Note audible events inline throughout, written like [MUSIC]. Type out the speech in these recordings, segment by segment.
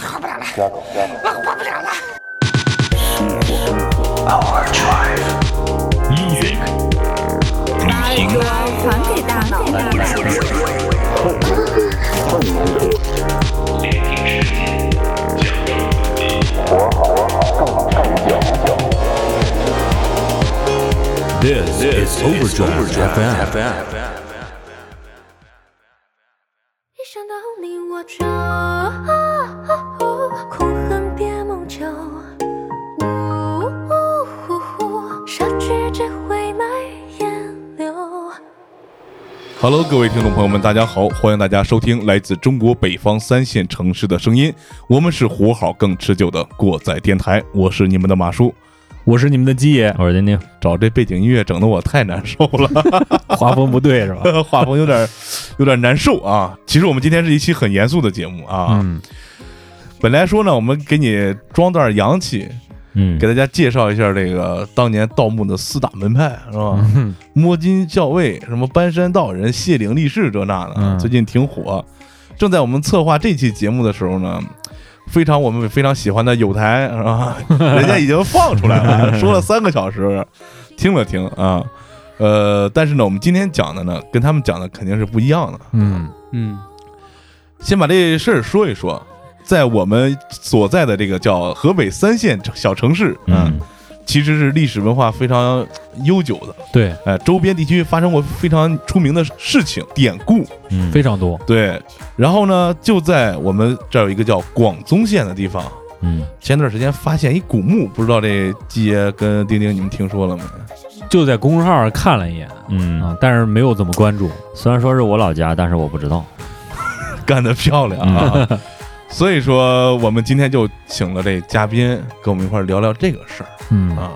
活不了了，我活不了了。Music，把 AI 传给大脑。This is Overdrive FM。Hello，各位听众朋友们，大家好，欢迎大家收听来自中国北方三线城市的声音，我们是活好更持久的过载电台，我是你们的马叔。我是你们的鸡爷，我是丁丁，找这背景音乐整得我太难受了，[LAUGHS] 画风不对是吧？[LAUGHS] 画风有点有点难受啊。其实我们今天是一期很严肃的节目啊，嗯本来说呢，我们给你装段洋气，嗯给大家介绍一下这个当年盗墓的四大门派是吧？嗯摸金校尉、什么搬山道人、谢岭力士这那的，嗯最近挺火。正在我们策划这期节目的时候呢，非常我们非常喜欢的有台是吧？[LAUGHS] 人家已经放出来了，说了三个小时，听了听啊。呃，但是呢，我们今天讲的呢，跟他们讲的肯定是不一样的。嗯嗯，先把这事儿说一说，在我们所在的这个叫河北三线小城市，嗯，其实是历史文化非常悠久的，对，呃，周边地区发生过非常出名的事情典故，嗯非常多，对。然后呢，就在我们这儿有一个叫广宗县的地方，嗯，前段时间发现一古墓，不知道这季爷跟丁丁你们听说了没？就在公众号上看了一眼嗯，啊，但是没有怎么关注。虽然说是我老家，但是我不知道。[LAUGHS] 干得漂亮啊！[LAUGHS] 所以说，我们今天就请了这嘉宾跟我们一块儿聊聊这个事儿。嗯啊。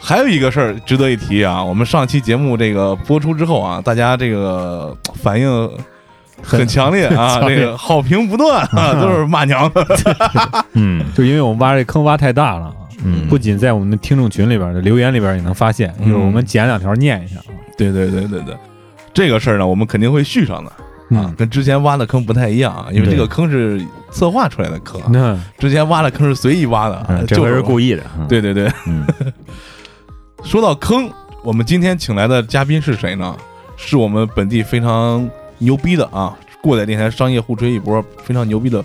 还有一个事儿值得一提啊，我们上期节目这个播出之后啊，大家这个反应很强烈啊，[LAUGHS] 烈这个好评不断啊，[LAUGHS] 都是骂娘的。[LAUGHS] 嗯就因为我们挖这坑挖太大了啊，嗯不仅在我们的听众群里边的留言里边也能发现，嗯就是我们剪两条念一下啊。对对对对对，这个事儿呢，我们肯定会续上的啊嗯，跟之前挖的坑不太一样啊，因为这个坑是策划出来的坑，那之前挖的坑是随意挖的这回是故意。的。嗯，对对对，嗯 [LAUGHS] 说到坑，我们今天请来的嘉宾是谁呢？是我们本地非常牛逼的啊，过载电台商业互吹一波，非常牛逼的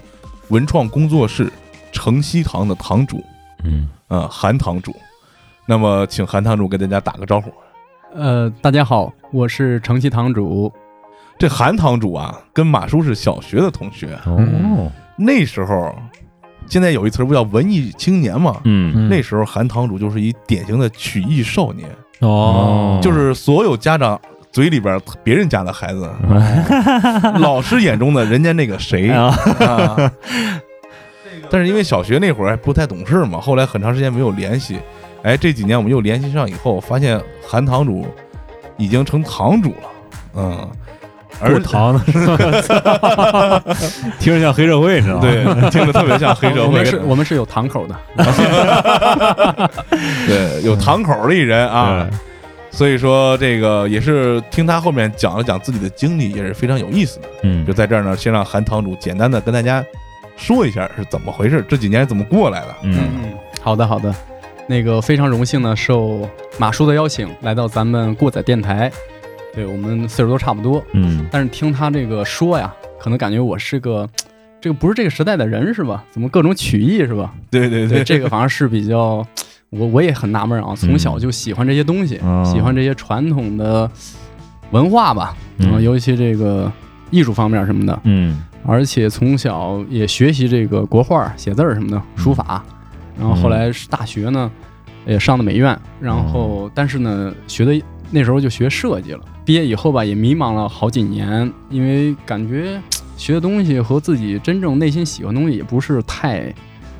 文创工作室城西堂的堂主，嗯呃，韩堂主。那么，请韩堂主给大家打个招呼。呃，大家好，我是城西堂主。这韩堂主啊，跟马叔是小学的同学，哦那时候，现在有一词不叫文艺青年嘛？嗯嗯那时候韩堂主就是一典型的曲艺少年，哦，就是所有家长嘴里边别人家的孩子，[LAUGHS] 嗯老师眼中的人家那个谁。但是因为小学那会儿还不太懂事嘛，后来很长时间没有联系。哎，这几年我们又联系上以后，发现韩堂主已经成堂主了，嗯，而过堂的，[LAUGHS] 听着像黑社会，你知道吗？对，听着特别像黑社会我们，是我们是有堂口的。[LAUGHS] 对，有堂口的一人啊。所以说，这个也是听他后面讲了讲自己的经历，也是非常有意思的。嗯就在这儿呢，先让韩堂主简单的跟大家说一下是怎么回事，这几年是怎么过来的。嗯嗯，好的好的。那个非常荣幸呢，受马叔的邀请来到咱们过载电台。对我们岁数都差不多，嗯。但是听他这个说呀，可能感觉我是个 [TSK] 这个不是这个时代的人是吧？怎么各种曲艺是吧？对对对，这个反而是比较，[TSK] 我我也很纳闷啊，从小就喜欢这些东西，哦。喜欢这些传统的文化吧，嗯。尤其这个艺术方面什么的，嗯。而且从小也学习这个国画、写字儿什么的，书法，然后后来是大学呢，也上的美院，然后但是呢，学的那时候就学设计了，毕业以后吧，也迷茫了好几年，因为感觉学的东西和自己真正内心喜欢的东西也不是太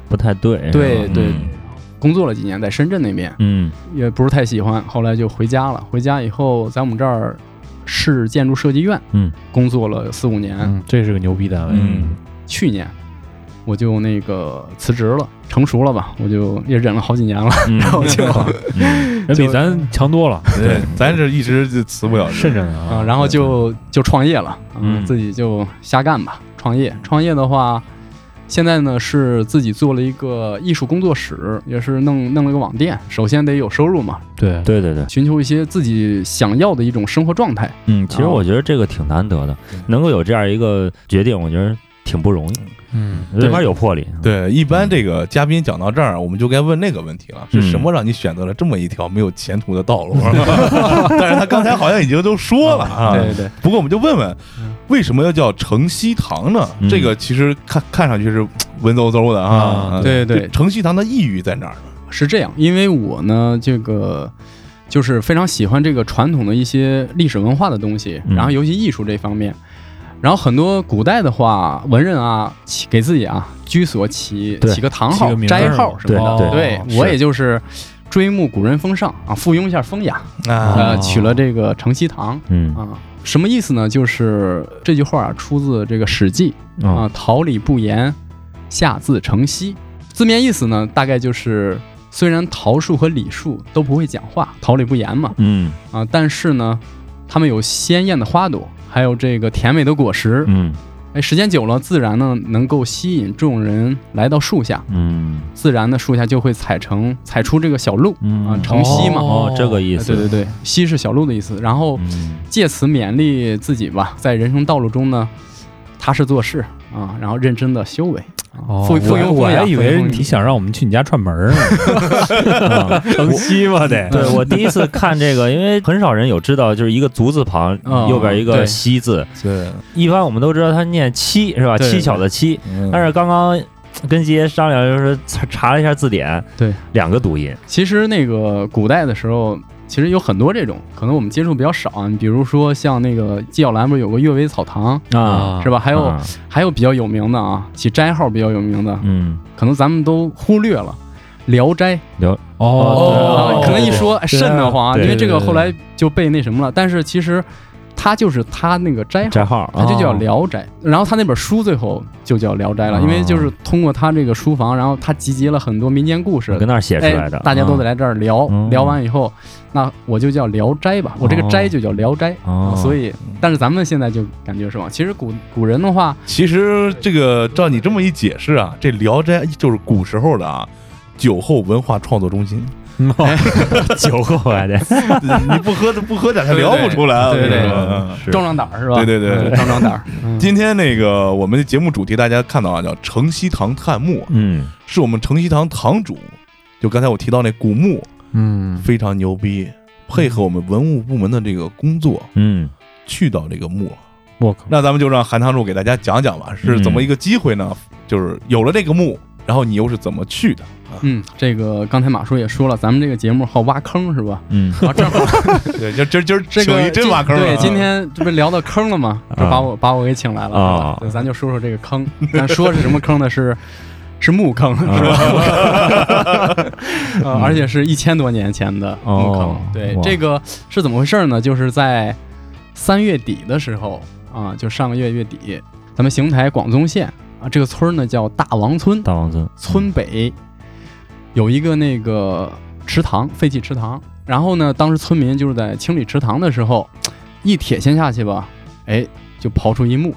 不太对。对对嗯工作了几年，在深圳那边嗯也不是太喜欢，后来就回家了。回家以后，在我们这儿市建筑设计院嗯工作了四五年。嗯，这是个牛逼单位。嗯去年我就那个辞职了，成熟了吧，我就也忍了好几年了，嗯 [LAUGHS] 然后就嗯 [LAUGHS] 人比咱强多了，对，咱这一直就辞不了职慎着呢啊，啊。然后就就创业了，嗯自己就瞎干吧，创业。创业的话，现在呢是自己做了一个艺术工作室，也是弄弄了个网店。首先得有收入嘛，对，对对对，寻求一些自己想要的一种生活状态。嗯，其实我觉得这个挺难得的，能够有这样一个决定，我觉得挺不容易，嗯，这边有魄力。对，一般这个嘉宾讲到这儿，我们就该问那个问题了：是什么让你选择了这么一条没有前途的道路？[LAUGHS] 但是他刚才好像已经都说了啊。对对对，不过我们就问问嗯，为什么要叫城西堂呢？嗯这个其实看看上去是文绉绉的啊啊。对对对城西堂的意义在哪儿呢？是这样，因为我呢，这个就是非常喜欢这个传统的一些历史文化的东西，嗯然后尤其艺术这方面。然后很多古代的话，文人啊，起给自己啊居所起起个堂号斋号什么的。对我也就是追慕古人风尚啊，附庸一下风雅，啊呃，取了这个城西堂嗯啊。什么意思呢？就是这句话啊，出自这个《史记》啊啊，，“桃李不言，下自成蹊”。字面意思呢，大概就是虽然桃树和李树都不会讲话，桃李不言嘛，嗯啊，但是呢，它们有鲜艳的花朵，还有这个甜美的果实。嗯哎，时间久了，自然呢能够吸引众人来到树下，嗯自然呢树下就会采成采出这个小路。嗯啊成溪嘛哦，这个意哎思，对对对，溪是小路的意思。然后嗯借此勉励自己吧，在人生道路中呢，踏实做事啊，然后认真的修为。哦，附附庸我我风雅还以为你想让我们去你家串门呢，[LAUGHS] 城西嘛得，对我第一次看这个，因为很少人有知道，就是一个足字旁，哦右边一个西字。对，一般我们都知道它念七是吧？七巧的蹊，嗯但是刚刚跟杰商量，就是查查了一下字典，对，两个读音。其实那个古代的时候，其实有很多这种，可能我们接触比较少啊。你比如说像那个纪晓岚不是有个阅微草堂，啊，是吧？还有、啊还有比较有名的啊，起斋号比较有名的，嗯，可能咱们都忽略了。《聊斋》聊哦啊，可能一说哎瘆得慌啊，因为这个后来就被那什么了。但是其实它就是他那个斋号，斋号，他就叫《哦。聊斋》，然后他那本书最后就叫《聊斋》了，因为就是通过他这个书房，然后他集结了很多民间故事，跟那儿写出来的，哎，大家都得啊来这儿聊，嗯聊完以后，那我就叫《聊斋》吧，我这个哦斋就叫《聊斋》所以，但是咱们现在就感觉是吧？其实古古人的话，其实这个照你这么一解释啊，这《聊斋》就是古时候的啊酒后文化创作中心。[LAUGHS] 酒后来的你不喝不喝点，他聊不出来。对对壮壮胆儿是吧？对对对壮壮胆儿。嗯 [LAUGHS] 今天那个我们的节目主题，大家看到啊，叫城西堂探墓，嗯是我们城西堂堂主，就刚才我提到那古墓嗯，非常牛逼，配合我们文物部门的这个工作，嗯去到这个墓。我靠，那咱们就让韩堂主给大家讲讲吧，是怎么一个机会呢？就是有了这个墓，然后你又是怎么去的？嗯，这个刚才马叔也说了，咱们这个节目好挖坑是吧？嗯啊，正好 [LAUGHS] 对，就今儿今儿这个真挖坑对，啊今天这不是聊到坑了吗？就把我把我给请来了，啊对，咱就说说这个坑。咱说是什么坑呢？是是墓坑，是吧？呃 [LAUGHS] 而且是一千多年前的墓坑哦。对，这个是怎么回事呢？就是在三月底的时候啊，就上个月月底，咱们邢台广宗县啊，这个村儿呢叫大王村，大王村村北有一个那个池塘，废弃池塘。然后呢，当时村民就是在清理池塘的时候，一铁锨下去吧，哎，就刨出一墓，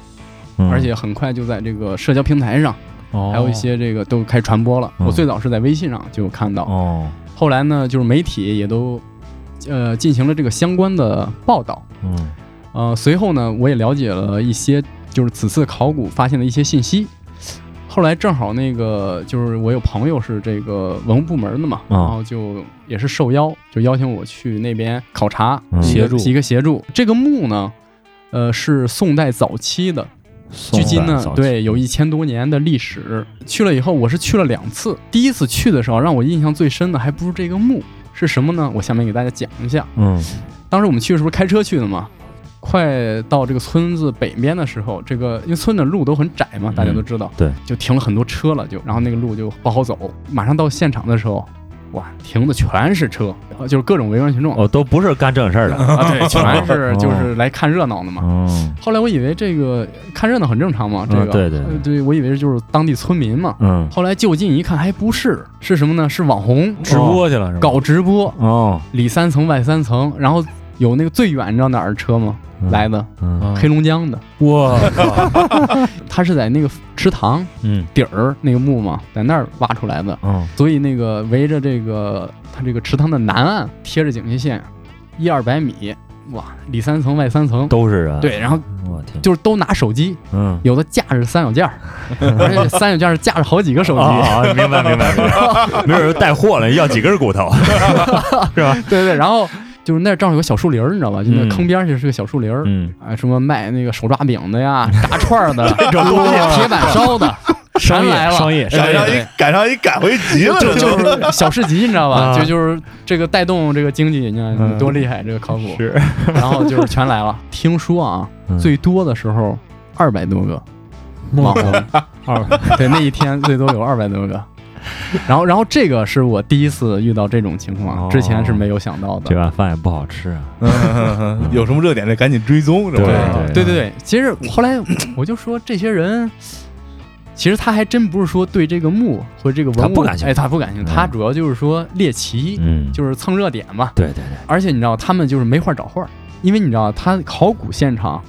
嗯而且很快就在这个社交平台上，哦还有一些这个都开始传播了。嗯我最早是在微信上就有看到，哦后来呢，就是媒体也都呃进行了这个相关的报道。嗯呃，随后呢，我也了解了一些就是此次考古发现的一些信息。后来正好那个就是我有朋友是这个文物部门的嘛，啊然后就也是受邀，就邀请我去那边考察，嗯协助一个协助。这个墓呢，呃，是宋代早期的，距今呢，对，有一千多年的历史。去了以后，我是去了两次。第一次去的时候，让我印象最深的还不是这个墓，是什么呢？我下面给大家讲一下。嗯当时我们去的时候开车去的嘛，快到这个村子北边的时候，这个因为村的路都很窄嘛，大家都知道，对，就停了很多车了，就然后那个路就不好走。马上到现场的时候，哇，停的全是车，呃就是各种围观群众、哦都不是干正事儿的啊，对，[LAUGHS] 全是就是来看热闹的嘛。哦后来我以为这个看热闹很正常嘛，这个、嗯对对对呃对我以为就是当地村民嘛。嗯后来就近一看，还不是，是什么呢？是网红直播去了是吧？搞直播，哦里三层外三层，然后有那个最远，你知道哪儿的车吗？嗯。来的。嗯。黑龙江的，我靠，[LAUGHS] [LAUGHS] 他是在那个池塘嗯。底儿那个墓嘛，在那儿挖出来的，嗯。所以那个围着这个他这个池塘的南岸贴着警戒线，一二百米，哇，里三层外三层，都是人，对，然后我天，就是都拿手机，嗯，有的架着三脚架儿，[LAUGHS] 而且三脚架是架着好几个手机。啊，明白明白，明白。没准儿带货了，要几根骨头，是吧？对对，然后就是那儿正好有个小树林儿，你知道吧？就那坑边儿就是个小树林儿，嗯，啊，什么卖那个手抓饼的呀、[LAUGHS] 炸串儿的、[LAUGHS] 铁板烧的，[LAUGHS] 全来了。商业对赶上对一赶上一赶回集了，就这就是小市集，你知道吧？啊就就是这个带动这个经济，你看嗯多厉害，这个考古。是，然后就是全来了。听说啊，嗯最多的时候二百多个网红，二对那一天最多有二百多个。[LAUGHS] 然后，然后这个是我第一次遇到这种情况，哦。之前是没有想到的。这碗饭也不好吃啊，[LAUGHS] 有什么热点，得赶紧追踪，是吧？对对对对，其实后来我就说，这些人其实他还真不是说对这个墓或者这个文物他不感兴趣。哎，他不感兴趣，嗯。他主要就是说猎奇，嗯，就是蹭热点嘛。对对对，而且你知道，他们就是没话找话，因为你知道，他考古现场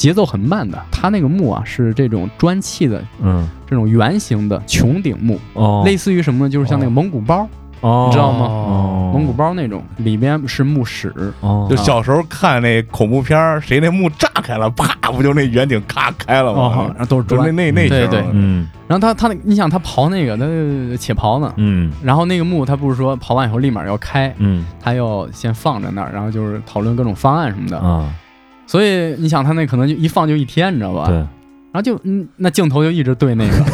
节奏很慢的，他那个墓啊是这种砖砌的嗯，这种圆形的穹顶墓，哦，类似于什么呢？就是像那个蒙古包，哦，你知道吗？哦，蒙古包那种，里边是墓室。哦，就小时候看那恐怖片儿，谁那墓炸开了，啪，不就那圆顶咔开了哦，吗？然？后都是砖。那，那那型对对。嗯。然后他他，你想他刨那个，他且刨呢，嗯。然后那个墓他不是说刨完以后立马要开，嗯。他要先放在那儿，然后就是讨论各种方案什么的。啊，所以你想他那可能就一放就一天，你知道吧？对，然后就嗯，那镜头就一直对那个，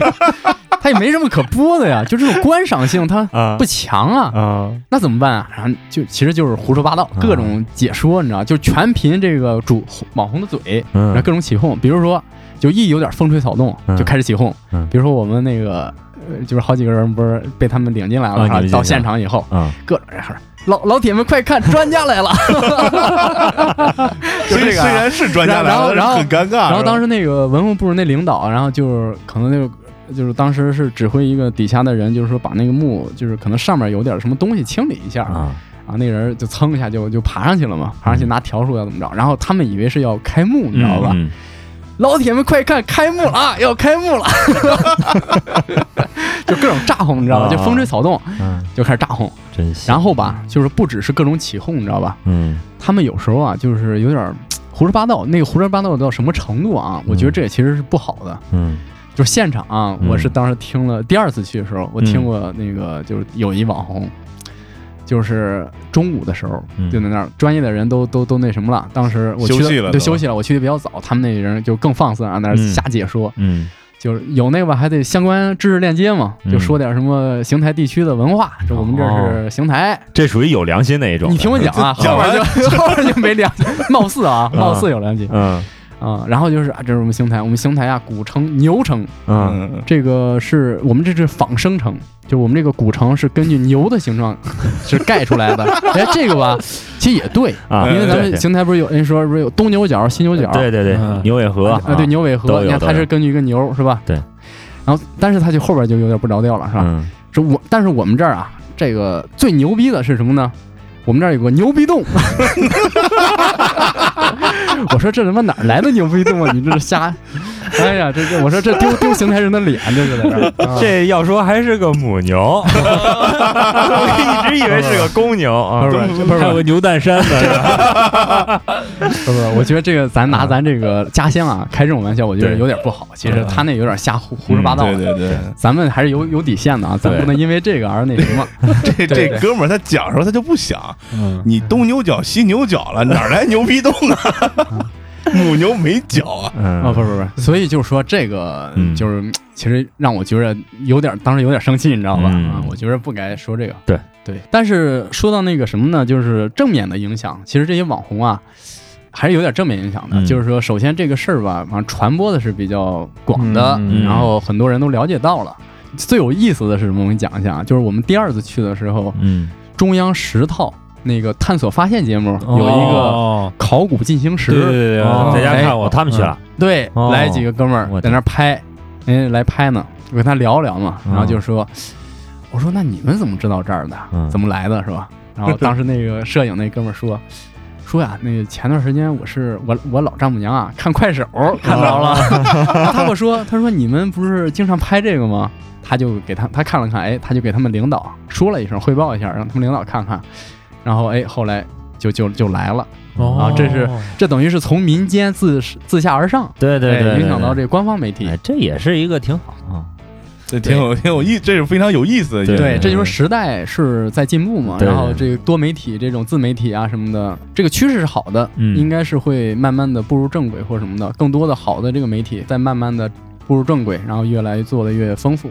[LAUGHS] 他也没什么可播的呀，就这种观赏性它啊。不强啊，啊，那怎么办啊？然后就其实就是胡说八道，啊。各种解说，你知道，就全凭这个主网红的嘴，然后嗯各种起哄，比如说就一有点风吹草动嗯。就开始起哄，嗯。比如说我们那个。呃，就是好几个人不是被他们领进来了，是吧？啊你们进去到现场以后，嗯，各种人喊老老铁们快看，专家来了，[LAUGHS] 就虽这个啊虽然是专家来了，然后然后很尴尬。然后当时时那个文物部那领导，然后就是可能那个就是当时是指挥一个底下的人，就是说把那个墓，就是可能上面有点什么东西清理一下，啊，然后那个人就蹭一下就就爬上去了嘛，爬上去拿笤帚要怎么着，然后他们以为是要开幕，你知道吧？嗯？老铁们快看，开幕了啊，要开幕了，[LAUGHS] 就各种炸哄，你知道吧？就风吹草动嗯，就开始炸哄，然后吧，就是不只是各种起哄，你知道吧？嗯。他们有时候啊，就是有点胡说八道，那个胡说八道到什么程度啊？我觉得这也其实是不好的。嗯。就是现场啊，嗯。我是当时听了第二次去的时候，我听过那个就是有一网红，就是中午的时候嗯。就在那儿，专业的人都都都那什么了。当时我去休息了都。的对休息了，我去的比较早，他们那人就更放肆啊，那瞎解说，嗯就是有那个吧，还得相关知识链接嘛，嗯。就说点什么邢台地区的文化，这我们这是邢台，这属于有良心那一种。你听我讲啊，[LAUGHS] 后边就后 [LAUGHS] 边就没良心，貌似啊，貌似有良心。嗯啊。然后就是啊，这是我们邢台，我们邢台啊，古城牛城，嗯嗯，这个是我们这是仿生城，就我们这个古城是根据牛的形状 [LAUGHS] 是盖出来的。[LAUGHS] 哎，这个吧，其实也对，啊，因为咱们邢台不是有人说不是有东牛角、西牛角，对对对嗯牛尾河啊，对，牛尾河，你看它是根据一个牛是吧？对。然后，但是它就后边就有点不着调了，是吧？嗯说我，但是我们这儿啊，这个最牛逼的是什么呢？我们这儿有个牛逼洞。[LAUGHS] 我说这他妈哪儿来的牛逼洞啊？你这是瞎！哎呀，这这，我说这丢 [LAUGHS] 丢邢台人的脸，这是在这 [LAUGHS] 这要说还是个母牛，我一直以为是个公牛啊不是不是还有个牛蛋山的，是吧 [LAUGHS] 不是不，我觉得这个咱拿咱这个家乡啊开这种玩笑，我觉得有点不好。其实他那有点瞎胡胡说八道。对对对，咱们还是有有底线的啊，咱不能因为这个而那什么。[LAUGHS] 这这哥们儿他讲的时候他就不想，嗯，你东牛角西牛角了，哪儿来牛逼洞啊？[LAUGHS] 母牛没角啊，嗯啊，不是不是，不，所以就是说这个嗯就是其实让我觉得有点，当时有点生气，你知道吧？嗯啊，我觉得不该说这个。对对，但是说到那个什么呢，就是正面的影响，其实这些网红啊。还是有点正面影响的，嗯。就是说，首先这个事儿吧，反正传播的是比较广的，然后很多人都了解到了。最有意思的是什么？我给你讲一下啊，就是我们第二次去的时候，嗯。中央十套那个探索发现节目有一个哦。考古进行时，对对对在家哎看我他们去了，对，哦。来几个哥们儿我在那拍，哎来拍呢，我跟他聊聊嘛，然后就说，我说那你们怎么知道这儿的？嗯。怎么来的是吧？然后当时那个摄影那哥们儿说，说呀，那个前段时间我是我我老丈母娘啊，看快手看着了，[LAUGHS] 他跟我说，他说你们不是经常拍这个吗？他就给他他看了看，哎，他就给他们领导说了一声，汇报一下，让他们领导看看，然后哎，后来就就就来了，啊这是这等于是从民间自自下而上，对对对，哎影响到这，这官方媒体哎，，这也是一个挺好啊。这挺有挺有意，这是非常有意思的一。对，这就是时代是在进步嘛，然后这个多媒体这种自媒体啊什么的，这个趋势是好的，嗯应该是会慢慢的步入正轨或什么的，更多的好的这个媒体在慢慢的步入正轨，然后越来越做的越丰富。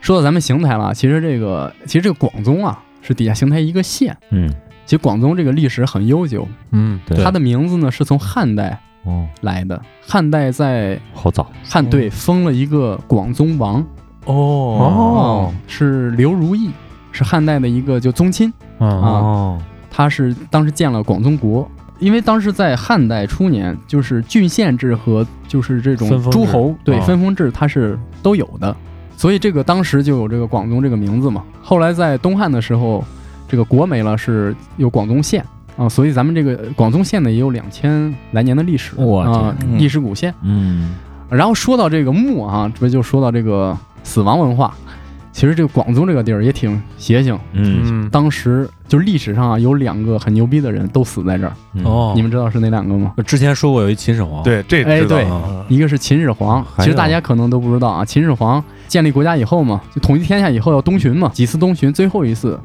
说到咱们邢台了，其实这个其实这个广宗啊是底下邢台一个县，嗯，其实广宗这个历史很悠久，嗯，对它的名字呢是从汉代哦，来的，汉代在好早。汉对封了一个广宗王，哦。哦。是刘如意，是汉代的一个就宗亲。啊，哦，他是当时建了广宗国，因为当时在汉代初年，就是郡县制和就是这种诸侯对啊分封制，它是都有的，所以这个当时就有这个广宗这个名字嘛。后来在东汉的时候，这个国没了，是有广宗县啊，所以咱们这个广宗县呢也有两千来年的历史哇啊，历史古县。嗯然后说到这个墓啊，这不就说到这个死亡文化。其实这个广宗这个地儿也挺邪性，嗯嗯，当时就历史上啊有两个很牛逼的人都死在这儿，嗯哦，你们知道是哪两个吗？之前说过有一秦始皇，，对，这哎对一个是秦始皇，其实大家可能都不知道啊。秦始皇建立国家以后嘛，就统一天下以后要东巡嘛，几次东巡，最后一次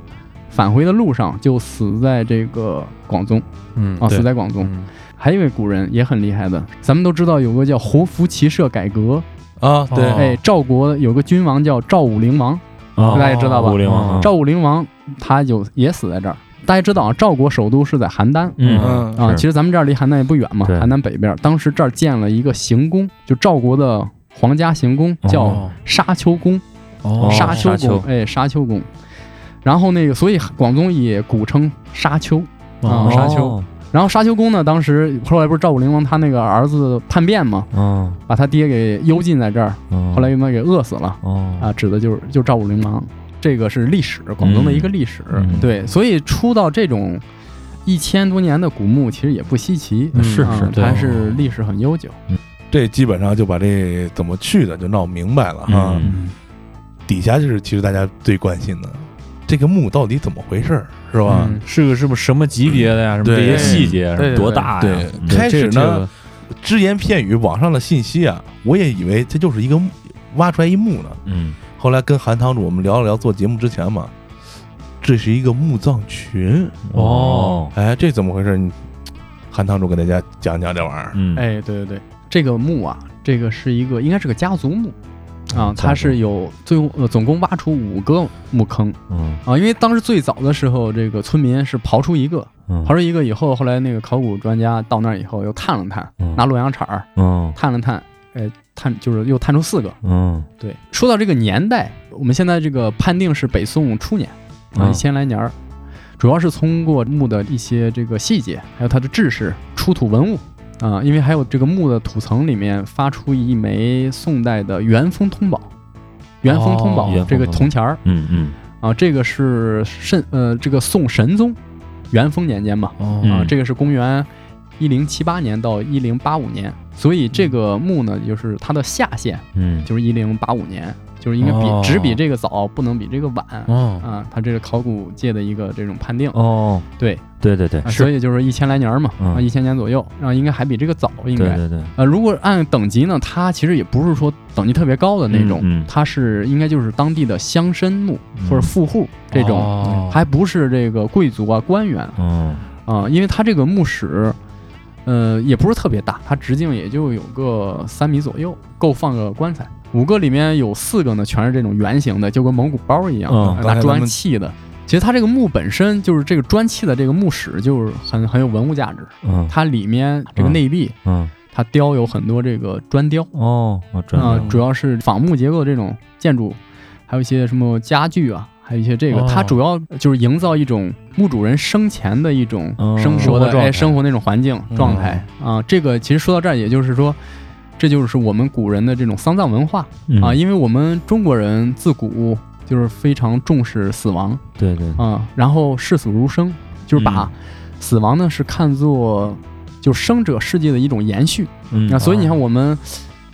返回的路上就死在这个广宗嗯啊，死在广宗。嗯还有一位古人也很厉害的，咱们都知道有个叫胡服骑射改革，啊，对哦哎，赵国有个君王叫赵武灵王，哦大家知道吧武灵王，赵武灵王他就也死在这儿。大家知道啊，赵国首都是在邯郸，嗯嗯啊，其实咱们这儿离邯郸也不远嘛，邯郸北边儿。当时这儿建了一个行宫，就赵国的皇家行宫，叫哦沙丘宫。哦沙丘沙丘宫，哎，沙丘宫。然后那个，所以广宗也古称沙丘啊，哦沙丘。然后沙丘宫呢，当时后来不是赵武灵王他那个儿子叛变嘛，哦，把他爹给幽禁在这儿，哦后来又他给饿死了哦啊，指的就是就是赵武灵王。这个是历史，广东的一个历史。嗯对，所以出到这种一千多年的古墓，其实也不稀奇。嗯是啊是对它是历史很悠久。这基本上就把这怎么去的就闹明白了哈。嗯底下就是其实大家最关心的，这个墓到底怎么回事儿，是吧？嗯是个是不是什么级别的呀？什么这对些细节，多大呀？开始呢只言片语，网上的信息啊，我也以为这就是一个墓挖出来一墓呢。嗯后来跟韩堂主我们聊了聊，做节目之前嘛，这是一个墓葬群。哦哎，这怎么回事？你韩堂主给大家讲讲这玩意儿。嗯哎，对对对，这个墓啊，这个是一个应该是个家族墓啊，它是有最后呃总共挖出五个墓坑嗯。啊，因为当时最早的时候，这个村民是刨出一个，嗯。刨出一个以后，后来那个考古专家到那儿以后又探了探，嗯。拿洛阳铲儿嗯。探了探，哎，探就是又探出四个。嗯。对，说到这个年代，我们现在这个判定是北宋初年啊，嗯。一千来年儿，主要是通过墓的一些这个细节，还有它的制式、出土文物啊，因为还有这个墓的土层里面发出一枚宋代的元丰通宝，元丰通宝、哦这个铜钱儿嗯嗯。啊，这个是慎呃这个宋神宗元丰年间嘛哦啊，嗯这个是公元一零七八年到一零八五年，所以这个墓呢，就是它的下限嗯。就是一零八五年，就是应该比、哦。只比这个早，不能比这个晚、哦。啊。它这是考古界的一个这种判定，哦，对，对对对啊，所以就是一千来年嘛，嗯。啊，一千年左右，然后应该还比这个早，应该。对对对，呃，如果按等级呢，它其实也不是说等级特别高的那种，嗯嗯。它是应该就是当地的乡绅墓嗯。或者富户这种，哦还不是这个贵族啊官员嗯。啊，因为它这个墓室，呃，也不是特别大，它直径也就有个三米左右，够放个棺材。五个里面有四个呢，全是这种圆形的，就跟蒙古包一样，嗯拿砖砌的。其实它这个墓本身就是这个砖砌的这个墓室，就是很很有文物价值。嗯。它里面这个内壁，嗯。它雕有很多这个砖雕。哦，啊、道，主要是仿木结构的这种建筑，还有一些什么家具啊，还有一些这个，哦。它主要就是营造一种墓主人生前的一种哦生活的、生活那种环境状态、啊。这个其实说到这儿，也就是说，这就是我们古人的这种丧葬文化嗯。啊，因为我们中国人自古就是非常重视死亡对对，啊，然后视死如生，就是把嗯。死亡呢是看作就生者世界的一种延续。嗯。那所以你看，我们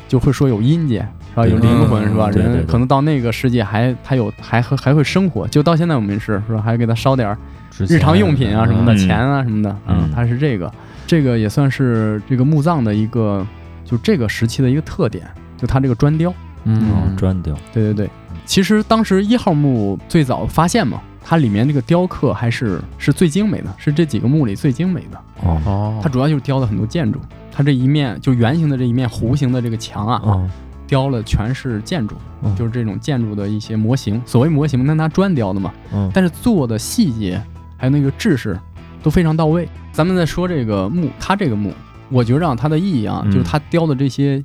就会说有阴间，是吧？有灵魂，是吧？人可能到那个世界还还有还还还会生活，就到现在我们是是吧？还给他烧点日常用品啊什么的，嗯。钱啊什么的，嗯。他是这个，这个也算是这个墓葬的一个，就这个时期的一个特点，就它这个砖雕。嗯哦砖雕，对对对，其实当时一号墓最早发现嘛，它里面这个雕刻还是是最精美的，是这几个墓里最精美的。哦哦它主要就是雕了很多建筑，它这一面就圆形的这一面弧形的这个墙啊，哦雕了全是建筑，嗯就是这种建筑的一些模型。所谓模型，那它砖雕的嘛，嗯但是做的细节还有那个制式都非常到位。咱们再说这个墓，它这个墓，我觉着啊它的意义啊，嗯就是它雕的这些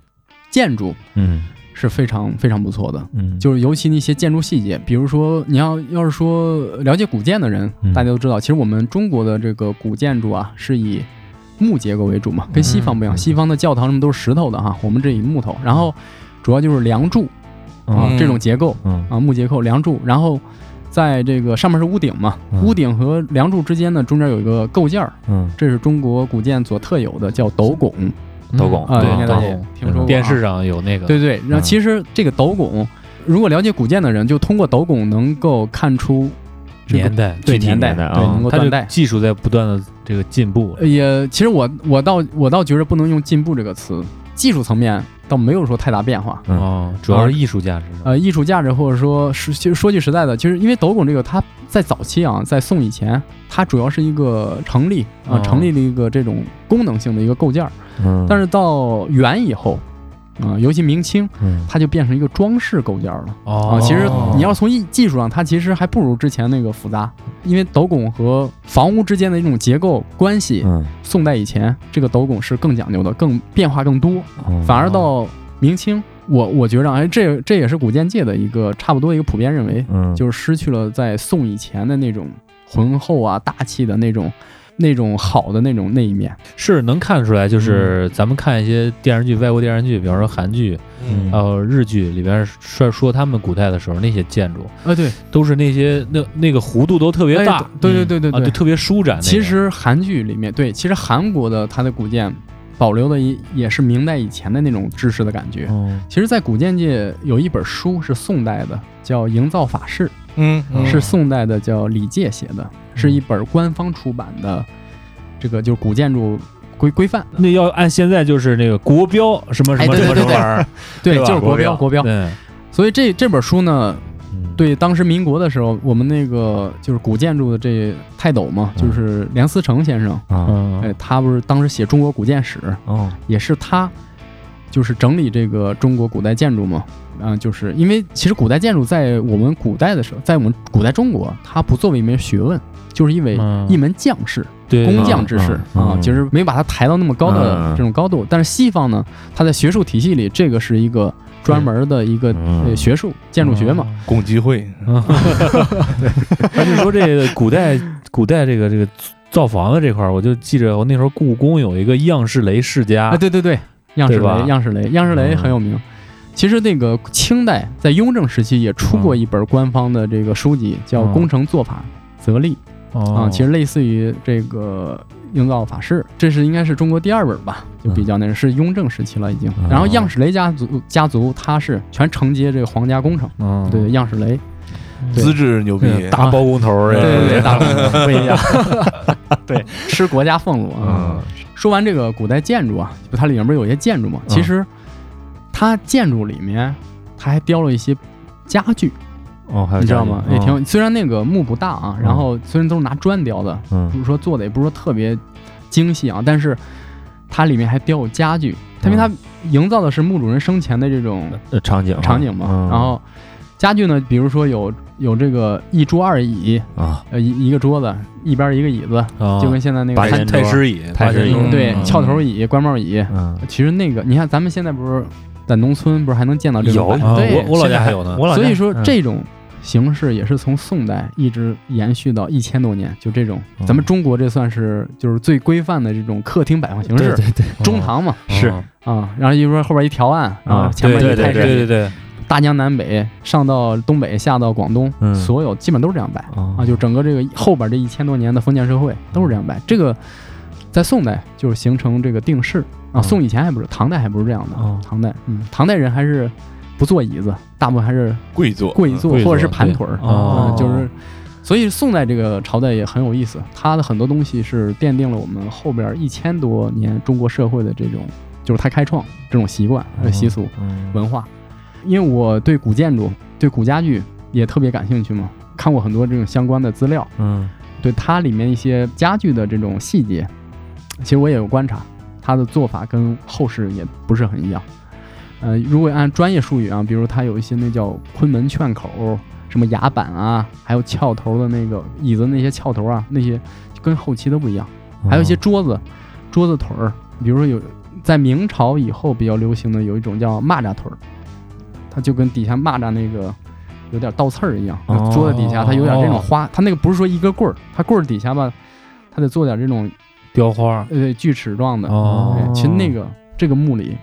建筑嗯。是非常非常不错的。嗯，就是尤其那些建筑细节，比如说你要要是说了解古建的人，嗯。大家都知道，其实我们中国的这个古建筑啊是以木结构为主嘛，跟西方不一样，嗯西方的教堂什么都是石头的哈，我们这以木头，然后主要就是梁柱啊、嗯这种结构嗯。啊木结构梁柱，然后在这个上面是屋顶嘛，嗯。屋顶和梁柱之间呢中间有一个构件儿，嗯。这是中国古建所特有的叫斗拱。斗拱啊，对应该大家斗也听说过啊。电视上有那个，对对，然后嗯。其实这个斗拱，如果了解古建的人，就通过斗拱能够看出年代，对具体年代对能够断代。技术在不断的这个进步。呃也其实我我倒我倒觉得不能用进步这个词，技术层面倒没有说太大变化。嗯哦，主要是艺术价值。呃，艺术价值或者说是，其实说句实在的，其实因为斗拱这个，它在早期啊，在宋以前，它主要是一个成立啊、哦成立的一个这种功能性的一个构件儿。嗯，但是到元以后，啊、尤其明清，嗯它就变成一个装饰构件儿了。哦啊，其实你要从艺技术上，它其实还不如之前那个复杂，因为斗拱和房屋之间的一种结构关系，嗯宋代以前这个斗拱是更讲究的，更变化更多，嗯反而到明清，我我觉着，哎，这这也是古建界的一个差不多一个普遍认为，嗯就是失去了在宋以前的那种浑厚啊、大气的那种。那种好的那种那一面，是能看出来，就是咱们看一些电视剧，外国电视剧，比方说韩剧，嗯。还有日剧里边说说他们古代的时候那些建筑，啊，对，都是那些那那个弧度都特别大。哎，对对对对啊，对就特别舒展。其实韩剧里面，对，其实韩国的它的古建保留的也也是明代以前的那种知识的感觉。嗯其实，在古建界有一本书是宋代的，叫《营造法式》，嗯嗯。是宋代的叫李诫写的，是一本官方出版的这个就是古建筑规规范。那要按现在就是那个国标什么什么什么什么哎对对对玩意儿，[LAUGHS] 对，就是国标国标。对，所以这这本书呢，嗯。对当时民国的时候，我们那个就是古建筑的这泰斗嘛，就是梁思成先生，哎，他不是当时写《中国古建史》，哦。也是他，就是整理这个中国古代建筑嘛。啊、就是因为其实古代建筑在我们古代的时候，在我们古代中国，它不作为一门学问，就是因为嗯。一门将士、对。工匠之事啊，嗯嗯。其实没把它抬到那么高的嗯。这种高度。但是西方呢，它在学术体系里，这个是一个专门的一个学术建筑学嘛。共济会，[LAUGHS] 他就说这个古代古代这个这个造房子这块儿，我就记着我那时候故宫有一个样式雷世家。啊，，对对对，样式雷，样式雷，样式雷嗯。很有名。其实那个清代在雍正时期也出过一本官方的这个书籍，叫《嗯。工程做法则例》哦。啊，其实类似于这个营造法式，这是应该是中国第二本吧，就比较那个是雍正时期了已经。嗯。然后样式雷家族家族他是全承接这个皇家工程，嗯。对，样式雷，对资质牛逼，嗯大包工头儿，对对对，大包工头不一样，[LAUGHS] 对，吃国家俸禄啊。嗯。说完这个古代建筑啊，就它里面不是有些建筑吗？其实它建筑里面它还雕了一些家具，哦，还有你知道吗？也挺，虽然那个墓不大啊，然后虽然都是拿砖雕的，嗯。不是说做的也不是说特别精细啊，但是它里面还雕有家具，它因为它营造的是墓主人生前的这种呃场景场景嘛，嗯。然后家具呢，比如说有有这个一桌二椅，啊。呃一一个桌子，一边一个椅子，哦。就跟现在那个太师椅，太师椅嗯。对嗯翘头椅、官帽椅，嗯其实那个你看咱们现在不是在农村不是还能见到这种摆啊对，我我老现在家还有呢，我老家所以说嗯。这种形式也是从宋代一直延续到一千多年，就这种嗯咱们中国这算是就是最规范的这种客厅摆放形式，对对对。中堂嘛。是。啊，然后一说后边一条案啊，前面对对对一太师，对对对，大江南北上到东北，下到广东，嗯所有基本都是这样摆啊啊，就整个这个后边这一千多年的封建社会都是这样摆。这个在宋代就是形成这个定式啊，嗯宋以前还不是，唐代还不是这样的。哦唐代，嗯，唐代人还是不坐椅子，大部分还是跪坐，跪坐或者是盘腿儿对哦嗯就是。所以宋代这个朝代也很有意思，它的很多东西是奠定了我们后边一千多年中国社会的这种，就是它开创这种习惯和习俗。嗯文化，因为我对古建筑、对古家具也特别感兴趣嘛，看过很多这种相关的资料，嗯对它里面一些家具的这种细节，其实我也有观察，它的做法跟后世也不是很一样。呃，如果按专业术语啊，比如它有一些那叫昆门券口，什么牙板啊，还有翘头的那个椅子那些翘头啊，那些跟后期都不一样。还有一些桌子，桌子腿儿，比如说有在明朝以后比较流行的有一种叫蚂蚱腿儿，它就跟底下蚂蚱那个有点倒刺儿一样，哦桌子底下它有点这种花，它那个不是说一根棍儿，它棍儿底下吧，它得做点这种雕花对锯齿状的。哦，其实那个这个墓里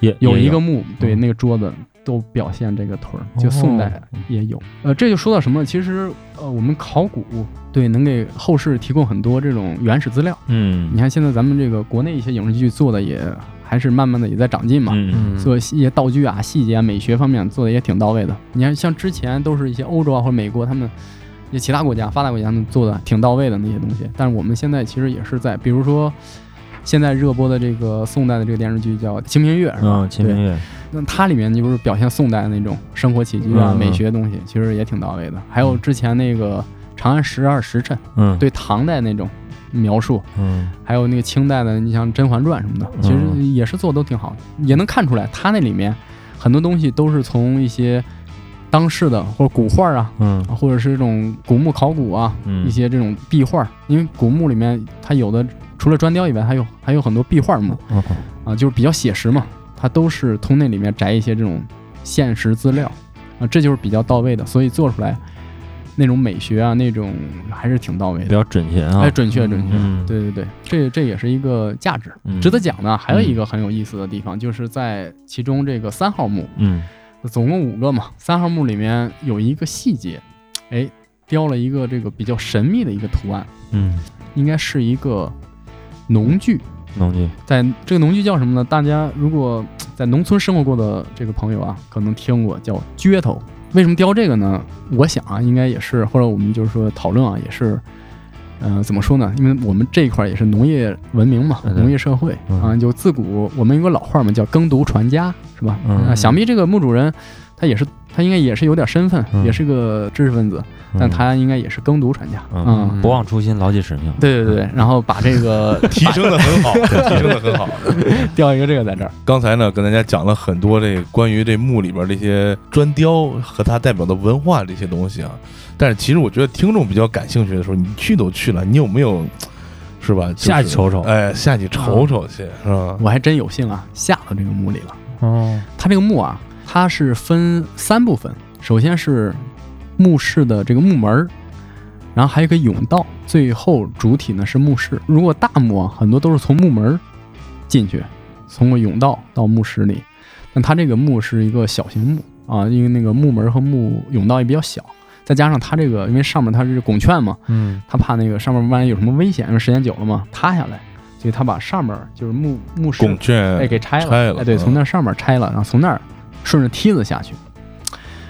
也也有一个墓，对，嗯那个桌子都表现这个腿儿，就宋代哦也有。呃，这就说到什么？其实呃，我们考古对能给后世提供很多这种原始资料。嗯你看现在咱们这个国内一些影视剧做的也还是慢慢的也在长进嘛，嗯做一些道具啊、细节啊、美学方面做的也挺到位的。你看像之前都是一些欧洲啊或者美国他们。也其他国家、发达国家他们做的挺到位的那些东西，但是我们现在其实也是在，比如说现在热播的这个宋代的这个电视剧叫《清明月》，是吧？嗯，清明月那它里面就是表现宋代的那种生活起居啊、美学的东西，其实也挺到位的。还有之前那个《长安十二时辰》，嗯对唐代那种描述，嗯。还有那个清代的，你像《甄嬛传》什么的，其实也是做的都挺好的，也能看出来，它那里面很多东西都是从一些当世的或者古画啊，嗯。或者是这种古墓考古啊，嗯。一些这种壁画，因为古墓里面它有的除了砖雕以外，还有还有很多壁画墓嗯啊，就是比较写实嘛，它都是从那里面摘一些这种现实资料啊，这就是比较到位的，所以做出来那种美学啊，那种还是挺到位的，比较准确啊，哎，准确准确，嗯。对对对，这这也是一个价值，嗯。值得讲的。还有一个很有意思的地方，就是在其中这个三号墓，嗯。总共五个嘛，三号墓里面有一个细节，哎，雕了一个这个比较神秘的一个图案，嗯，应该是一个农具。农具。在这个农具叫什么呢？大家如果在农村生活过的这个朋友啊，可能听过叫撅头。为什么雕这个呢？我想啊，应该也是，或者我们就是说讨论啊，也是，呃，怎么说呢？因为我们这一块儿也是农业文明嘛，农业社会嗯啊，就自古我们有个老话嘛，叫耕读传家，是吧？嗯啊，想必这个墓主人他也是，他应该也是有点身份，嗯也是个知识分子，但他应该也是耕读传家，嗯嗯，不忘初心，牢记使命。对对对，然后把这个 [LAUGHS] 提升的很好，[LAUGHS] 提升的很好。雕一个这个在这儿，刚才呢，跟大家讲了很多这关于这墓里边这些砖雕和它代表的文化这些东西啊。但是其实我觉得听众比较感兴趣的时候，你去都去了，你有没有是吧？就是下去瞅瞅哎，下去瞅瞅去，是吧？我还真有幸啊下到这个墓里了。哦，他这个墓啊，它是分三部分，首先是墓室的这个木门儿，然后还有一个甬道，最后主体呢是墓室。如果大墓啊，很多都是从墓门儿进去，从个甬道到墓室里。但它这个墓是一个小型墓啊，因为那个木门和墓甬道也比较小，再加上它这个因为上面它是拱券嘛，嗯他怕那个上面万一有什么危险，因为时间久了嘛塌下来，所以他把上面就是墓墓室拱券哎，给拆了，拆了哎，对，嗯从那上面拆了，然后从那儿顺着梯子下去。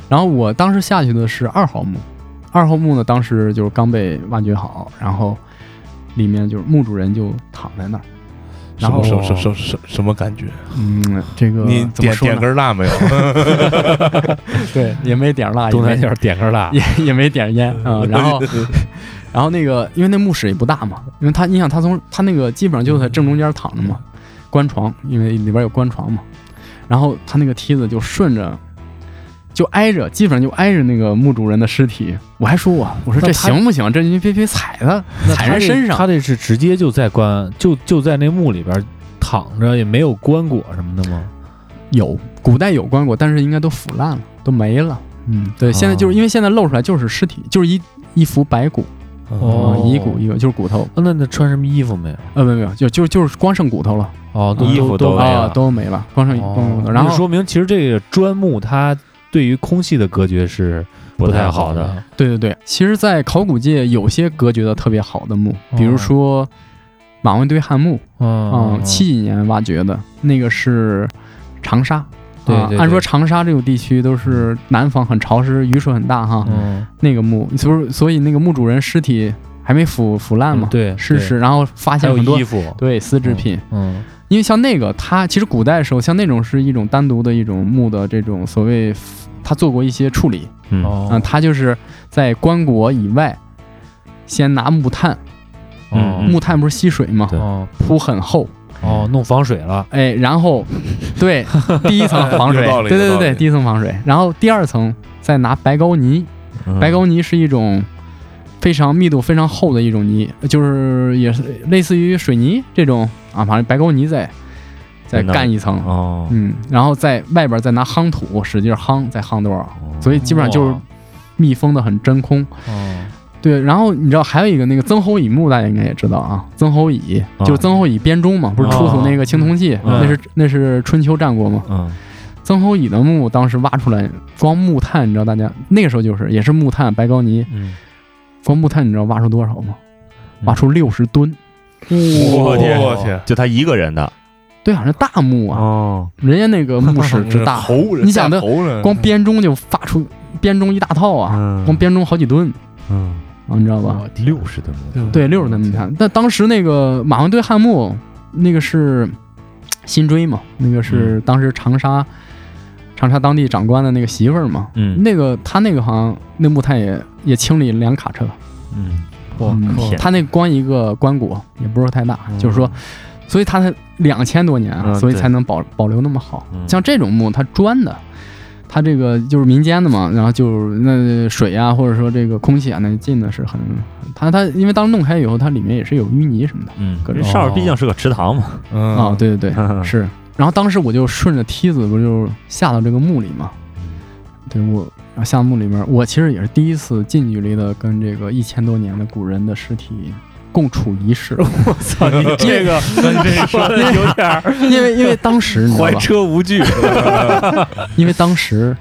然后我当时下去的是二号墓，二号墓呢，当时就是刚被挖掘好，然后里面就是墓主人就躺在那儿，然后什么什么什么什么什什么感觉？嗯，这个你点点？根蜡没有？[LAUGHS] 对，也没点蜡，[LAUGHS] 也没东南角点根蜡，也也没点烟啊、[LAUGHS] 然后然后那个因为那墓室也不大嘛，因为他你想他从他那个基本上就在正中间躺着嘛，棺床，因为里边有棺床嘛，然后他那个梯子就顺着。就挨着，基本上就挨着那个墓主人的尸体。我还说我，我说这行不行？这你别别踩他，踩人身上。他这是直接就在棺，就就在那墓里边躺着，也没有棺椁什么的吗？有古代有棺椁，但是应该都腐烂了，都没了。嗯，对，现在就是因为现在露出来就是尸体，就是一一副白骨，哦啊，遗骨一个就是骨头，哦那那穿什么衣服没有？呃，没有没有，就就就是光剩骨头了哦，都衣服都没了啊，都没了，光剩哦光剩骨头。然后那说明其实这个砖木它对于空气的隔绝是不太太好的的。对对对，其实，在考古界有些隔绝的特别好的墓，比如说马王堆汉墓，嗯嗯，七几年挖掘的那个是长沙。啊对按说长沙这种地区都是南方很潮湿，雨水很大哈。嗯那个墓，所以所以那个墓主人尸体还没腐腐烂嘛，嗯对对尸尸，然后发现很多衣服，对丝织品，嗯因为像那个它其实古代的时候，像那种是一种单独的一种墓的这种所谓，他做过一些处理，嗯哦嗯，他就是在棺椁以外，先拿木炭，哦嗯木炭不是吸水吗？对哦铺很厚，哦弄防水了，哎，然后对第一层 [LAUGHS] 防水。对对对对，第一层防水，然后第二层再拿白膏泥，嗯。白膏泥是一种非常密度非常厚的一种泥，就是也是类似于水泥这种啊，反正白膏泥再再干一层，哦，嗯，然后在外边再拿夯土使劲夯，再夯多少，所以基本上就是密封的很真空。哦对，然后你知道还有一个那个曾侯乙墓，大家应该也知道啊，曾侯乙啊。就是曾侯乙编钟嘛，不是出土那个青铜器，嗯那是那是春秋战国嘛。嗯曾侯乙的墓当时挖出来，光木炭，你知道大家那个时候就是也是木炭白高泥，嗯，光木炭你知道挖出多少吗？挖出六十吨，我天我天，就他一个人的。对啊，那大墓啊，哦，人家那个墓室之大，[LAUGHS] 猴，你想的？光编钟就发出编钟一大套啊，嗯。光编钟好几吨。嗯。啊，你知道吧？六十吨木对，六十吨木炭。但当时那个马王堆汉墓，那个是辛追嘛，那个是当时长沙长沙当地长官的那个媳妇儿嘛。嗯那个他那个好像那木炭也也清理两卡车，嗯他那光一个棺椁也不是太大，就是说，所以它才两千多年所以才能保保留那么好。嗯像这种墓，它砖的，它这个就是民间的嘛，然后就是那水啊，或者说这个空气啊，那进的是很，它它因为当时弄开以后，它里面也是有淤泥什么的嗯，可这上面毕竟是个池塘嘛，嗯啊，，对对对，[LAUGHS] 是。然后当时我就顺着梯子，不就下到这个墓里嘛？对我然后下墓里面，我其实也是第一次近距离的跟这个一千多年的古人的尸体共处一室。[LAUGHS] 我操，[LAUGHS] 你这个说的有点儿因为因为当时你知道怀？车无惧，因为当时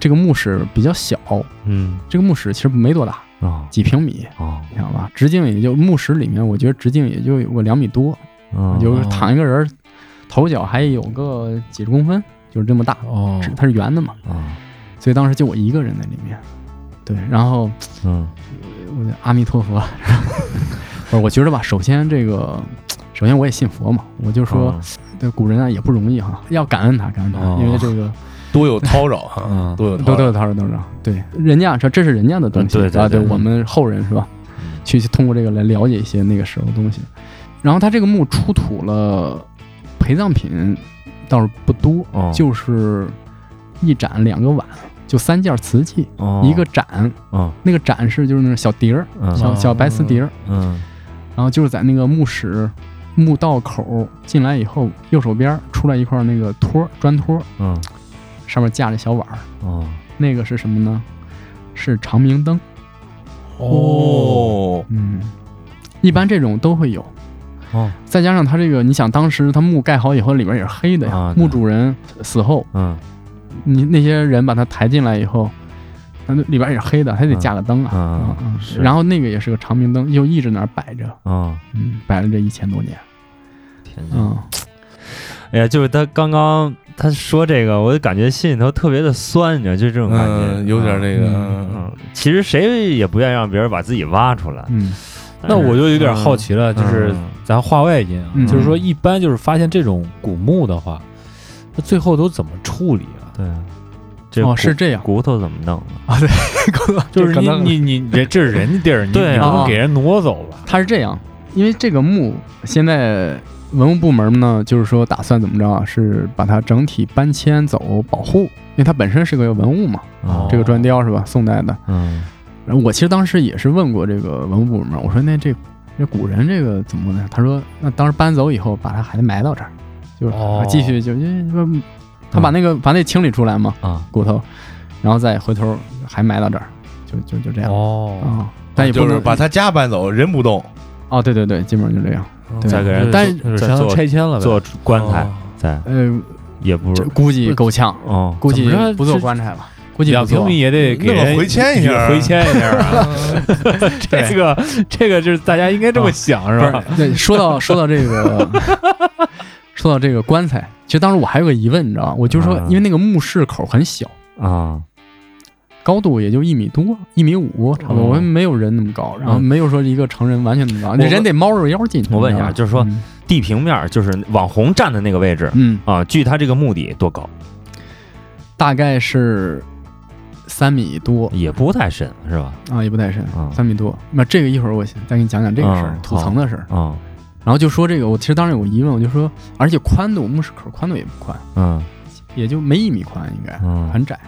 这个墓室比较小，嗯这个墓室其实没多大，啊几平米，啊你知道吧？直径也就墓室里面，我觉得直径也就有个两米多，嗯就是躺一个人，头脚还有个几十公分，就是这么大。哦它是圆的嘛，啊所以当时就我一个人在里面。对，然后嗯我就阿弥陀佛，不是，我觉得吧，首先这个，首先我也信佛嘛，我就说，古人啊也不容易哈，要感恩他，感恩他，哦因为这个 [LAUGHS] 多有叨扰哈嗯，多有叨多有叨扰。他都有对，人家说这是人家的东西，啊，嗯对对对对我们后人是吧？去去通过这个来了解一些那个时候的东西。然后他这个墓出土了陪葬品倒是不多，哦就是一盏两个碗，就三件瓷器，哦一个盏，嗯那个盏是就是那种小碟儿，嗯小小白瓷碟儿，嗯然后就是在那个墓室墓道口进来以后，右手边出来一块那个托儿砖托儿，嗯上面架着小碗儿，哦那个是什么呢？是长明灯。哦，嗯，一般这种都会有。哦再加上他这个，你想当时他墓盖好以后，里边也是黑的呀。啊墓主人死后，嗯你那些人把他抬进来以后，那里边也是黑的，还得架个灯啊。嗯嗯嗯然后那个也是个长明灯，又一直那儿摆着，啊嗯，摆了这一千多年。天哪嗯，哎呀，就是他刚刚他说这个，我就感觉心里头特别的酸，你知道，就这种感觉，嗯，有点那个，嗯嗯嗯，其实谁也不愿意让别人把自己挖出来。嗯，那我就有点好奇了，就是嗯咱话外音啊，嗯就是说一般就是发现这种古墓的话，那最后都怎么处理啊？对，这哦，是这样。骨头怎么弄啊？对，[LAUGHS] 骨头就是你你你 [LAUGHS] 这这是人家地儿，你不能给人挪走吧？他是这样，因为这个墓现在文物部门呢，就是说打算怎么着啊？是把它整体搬迁走保护，因为它本身是个文物嘛，哦这个砖雕是吧？宋代的。嗯然后我其实当时也是问过这个文物部门，我说那这这古人这个怎么呢？他说那当时搬走以后，把它还埋到这儿，就是哦继续就因为说他把那个把那清理出来嘛，啊骨头，然后再回头还埋到这儿，就就就这样哦，啊。就是但也不能把他家搬走，人不动。哦，对对对，基本上就这样。对再给人但是就是相当于再做拆迁了呗，做棺材哦，在呃，也不是估计够呛，哦，估计不做棺材了，估计要做两平米。也得给人那个回迁一下回迁一下啊。[LAUGHS] [LAUGHS] 这个这个就是大家应该这么想是吧？不是，对，说到说到这个，[LAUGHS] 说到这个棺材，其实当时我还有个疑问，你知道吗？我就说啊，因为那个墓室口很小，啊，高度也就一米多，一米五差不多，哦我们没有人那么高，然后嗯没有说一个成人完全那么高，那人得猫着腰进去。我问一下就是说嗯地平面就是网红站的那个位置嗯，啊，距他这个墓地多高？大概是三米多也不太深是吧？啊，也不太深啊，三米多。那这个一会儿我再给你讲讲这个事儿嗯，土层的事儿。啊，然后就说这个，我其实当时有个疑问，我就说，而且宽度墓室口宽度也不宽，嗯也就没一米宽，应该嗯很窄，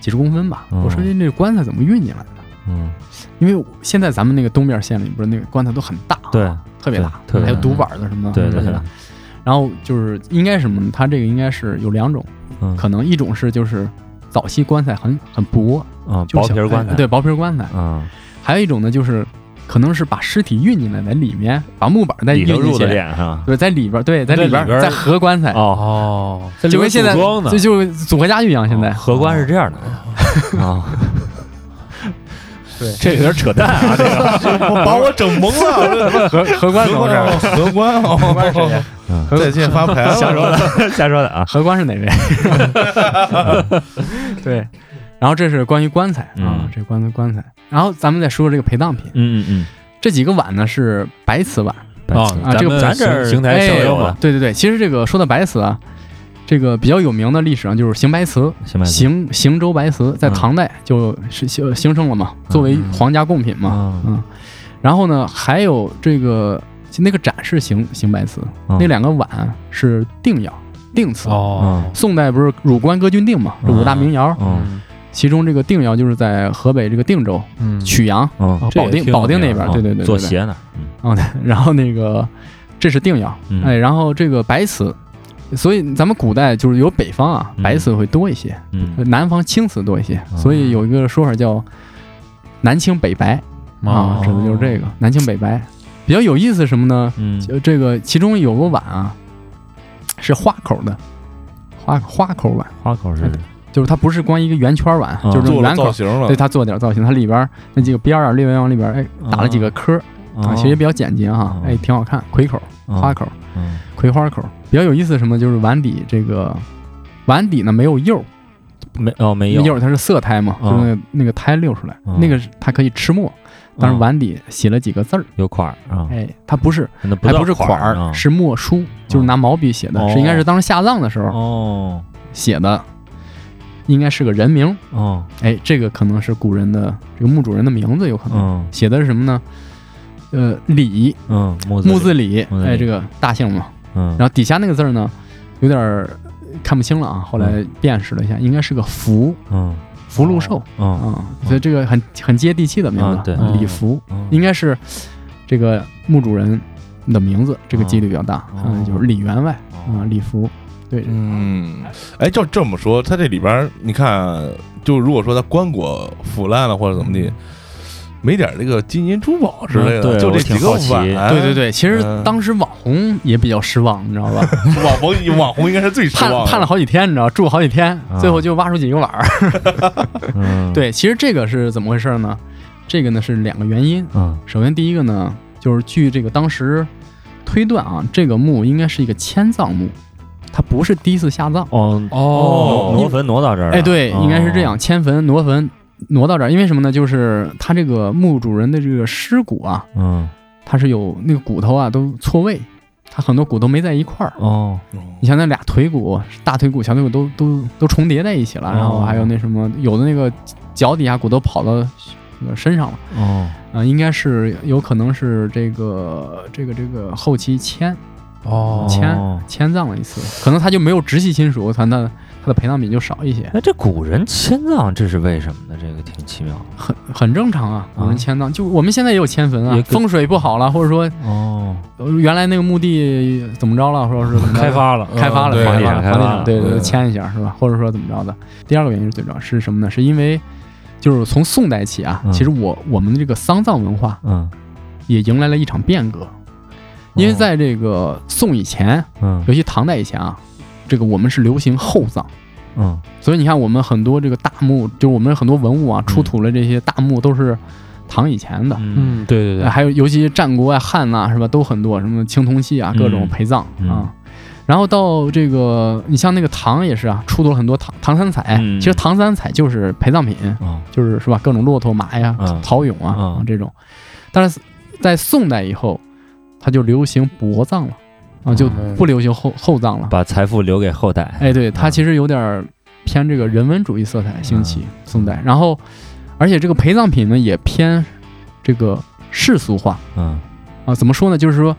几十公分吧。嗯我说这这棺材怎么运进来的？嗯，因为现在咱们那个东边县里不是那个棺材都很大，对，特别大，特别还有独板的什么的，对对对特别大。然后就是应该什么呢？它这个应该是有两种，嗯可能一种是就是早期棺材很很薄，啊，就薄皮儿棺材，哎对，薄皮儿棺材。啊，还有一种呢，就是可能是把尸体运进来，在里面把木板再运进去？对，在里边，对，在里边再合棺材，哦，哦，就跟现在这就是组合家具一样。现在合棺是这样的啊，[LAUGHS] 这有点扯淡啊，这个 [LAUGHS] 把我整懵了。合合棺怎么回事？合棺哦，再见发牌了。瞎说的，[LAUGHS] 瞎说的啊，合棺是哪位？对，然后这是关于棺材啊嗯，这棺材棺材。然后咱们再说说这个陪葬品，嗯嗯嗯。这几个碗呢是白瓷碗，嗯，啊，这个们咱这儿邢台哎小有嘛，对对对，其实这个说到白瓷啊，这个比较有名的历史上就是邢白瓷，邢邢州白瓷在嗯唐代就是形形成了嘛，作为皇家贡品嘛，嗯。嗯，然后呢还有这个那个展示邢邢白瓷，嗯。那两个碗是定窑定瓷。哦，宋代不是汝官歌君定嘛，是五大名窑，嗯其中这个定窑就是在河北这个定州嗯，曲阳、保定保定那边，嗯对对对做鞋呢，嗯。然后那个这是定窑，嗯。哎，然后这个白瓷，所以咱们古代就是有北方啊，嗯。白瓷会多一些，嗯。南方青瓷多一些，哦。所以有一个说法叫南青北白啊，指的就是这个南青北白。比较有意思什么呢？嗯。就这个其中有个碗啊，是花口的，花花口碗，花口是就是它不是光一个圆圈碗，哦就是圆口。造型了。对，，它做点造型，它里边那几个边儿啊，裂纹往里边儿哎打了几个磕啊，其实也比较简洁哈哦，哎，挺好看，葵口、花口、嗯葵花口。比较有意思是什么？就是碗底这个碗底呢没有釉，没哦没有釉它是色胎嘛，哦就是那个那个胎溜出来，哦那个是它可以吃墨，但是哦碗底写了几个字儿，有款儿啊，哎，它不是，它不还不是款儿，啊。是墨书，就是拿毛笔写的，哦。是应该是当时下葬的时候哦。写的，应该是个人名，哦。哎，这个可能是古人的这个墓主人的名字，有可能。嗯。写的是什么呢？呃，李。嗯木木字李，哎，这个大姓嘛，嗯。然后底下那个字儿呢，有点儿看不清了啊，后来辨识了一下，应该是个福，嗯。福禄寿。嗯。啊，所以这个很很接地气的名字，啊对。啊李福。嗯。应该是这个墓主人的名字，这个几率比较大，哦。嗯，就是李员外哦。啊，李福，对，嗯，哎，就这么说，它这里边你看，就如果说它棺椁腐烂了或者怎么地，没点这个金银珠宝之类的，就这几个碗，对对对，其实嗯当时网红也比较失望，你知道吧？网红网红应该是最失望的，盼盼了好几天，你知道，住好几天，啊最后就挖出几个碗儿。[LAUGHS] 嗯。对，其实这个是怎么回事呢？这个呢是两个原因。嗯。首先，第一个呢，就是据这个当时推断啊，这个墓应该是一个迁葬墓，它不是第一次下葬。哦哦。挪坟挪到这儿了。哎，对，哦。应该是这样，迁坟挪坟挪到这儿，因为什么呢？就是他这个墓主人的这个尸骨啊，嗯。它是有那个骨头啊都错位，它很多骨头没在一块儿。哦。你像那俩腿骨，大腿骨、小腿骨都都都重叠在一起了，然后还有那什么，有的那个脚底下骨头跑到那个身上了，哦。啊、应该是有可能是这个这个这个后期迁哦。迁哦。迁葬了一次，可能他就没有直系亲属，他那他的陪葬品就少一些，那这古人迁葬这是为什么呢？这个挺奇妙的。很很正常啊。有啊人迁葬，就我们现在也有迁坟啊风水不好了，或者说哦。呃原来那个墓地怎么着了，说是怎么 [LAUGHS] 开发了，开发了，房地产房地产对对对，对迁一下是吧？或者说怎么着的？第二个原因是最主要是什么呢？是因为就是从宋代起啊，嗯。其实我我们的这个丧葬文化嗯。也迎来了一场变革，因为在这个宋以前，嗯。尤其唐代以前啊，这个我们是流行厚葬。嗯。所以你看，我们很多这个大墓，就是我们很多文物啊，出土了这些大墓都是唐以前的，嗯嗯，对对对，还有尤其战国啊、汉呐、是吧，都很多，什么青铜器啊，各种嗯陪葬、嗯啊。然后到这个，你像那个唐也是啊，出土了很多唐唐三彩。嗯。其实唐三彩就是陪葬品，哦就是是吧，各种骆驼、马呀、嗯。陶俑啊、嗯。啊这种。但是在宋代以后，它就流行薄葬了啊，就嗯不流行厚厚葬了。把财富留给后代。哎，对，它嗯其实有点儿偏这个人文主义色彩兴起，嗯宋代。然后，而且这个陪葬品呢也偏这个世俗化嗯啊。怎么说呢？就是说，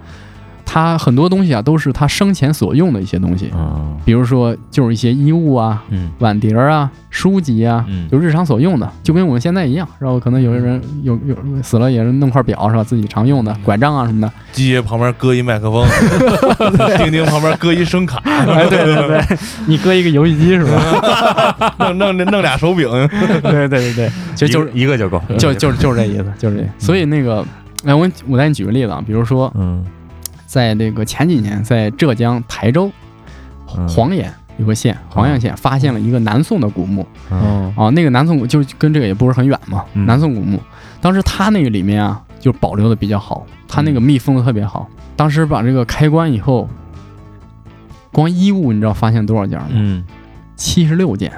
它很多东西啊都是他生前所用的一些东西，嗯比如说就是一些衣物啊、嗯碗碟儿啊、书籍啊，嗯就日常所用的，就跟我们现在一样。然后可能有些人有有死了也是弄块表是吧？自己常用的拐杖啊什么的。机旁边搁一麦克风，[LAUGHS] 钉钉旁边搁一声卡，[LAUGHS] 哎，对对对，你搁一个游戏机是吧？[LAUGHS] 弄弄弄俩手柄，对对对对，其实就是一个就够。就就就是这意思，就是这。所以那个，哎，我我再给你举个例子啊，比如说嗯在那个前几年，在浙江台州嗯。黄岩有个县，黄岩县发现了一个南宋的古墓。哦。啊，那个南宋古就跟这个也不是很远嘛，嗯。南宋古墓，当时它那个里面啊，就保留的比较好，它那个密封的特别好。当时把这个开棺以后，光衣物你知道发现多少件吗？嗯，七十六件，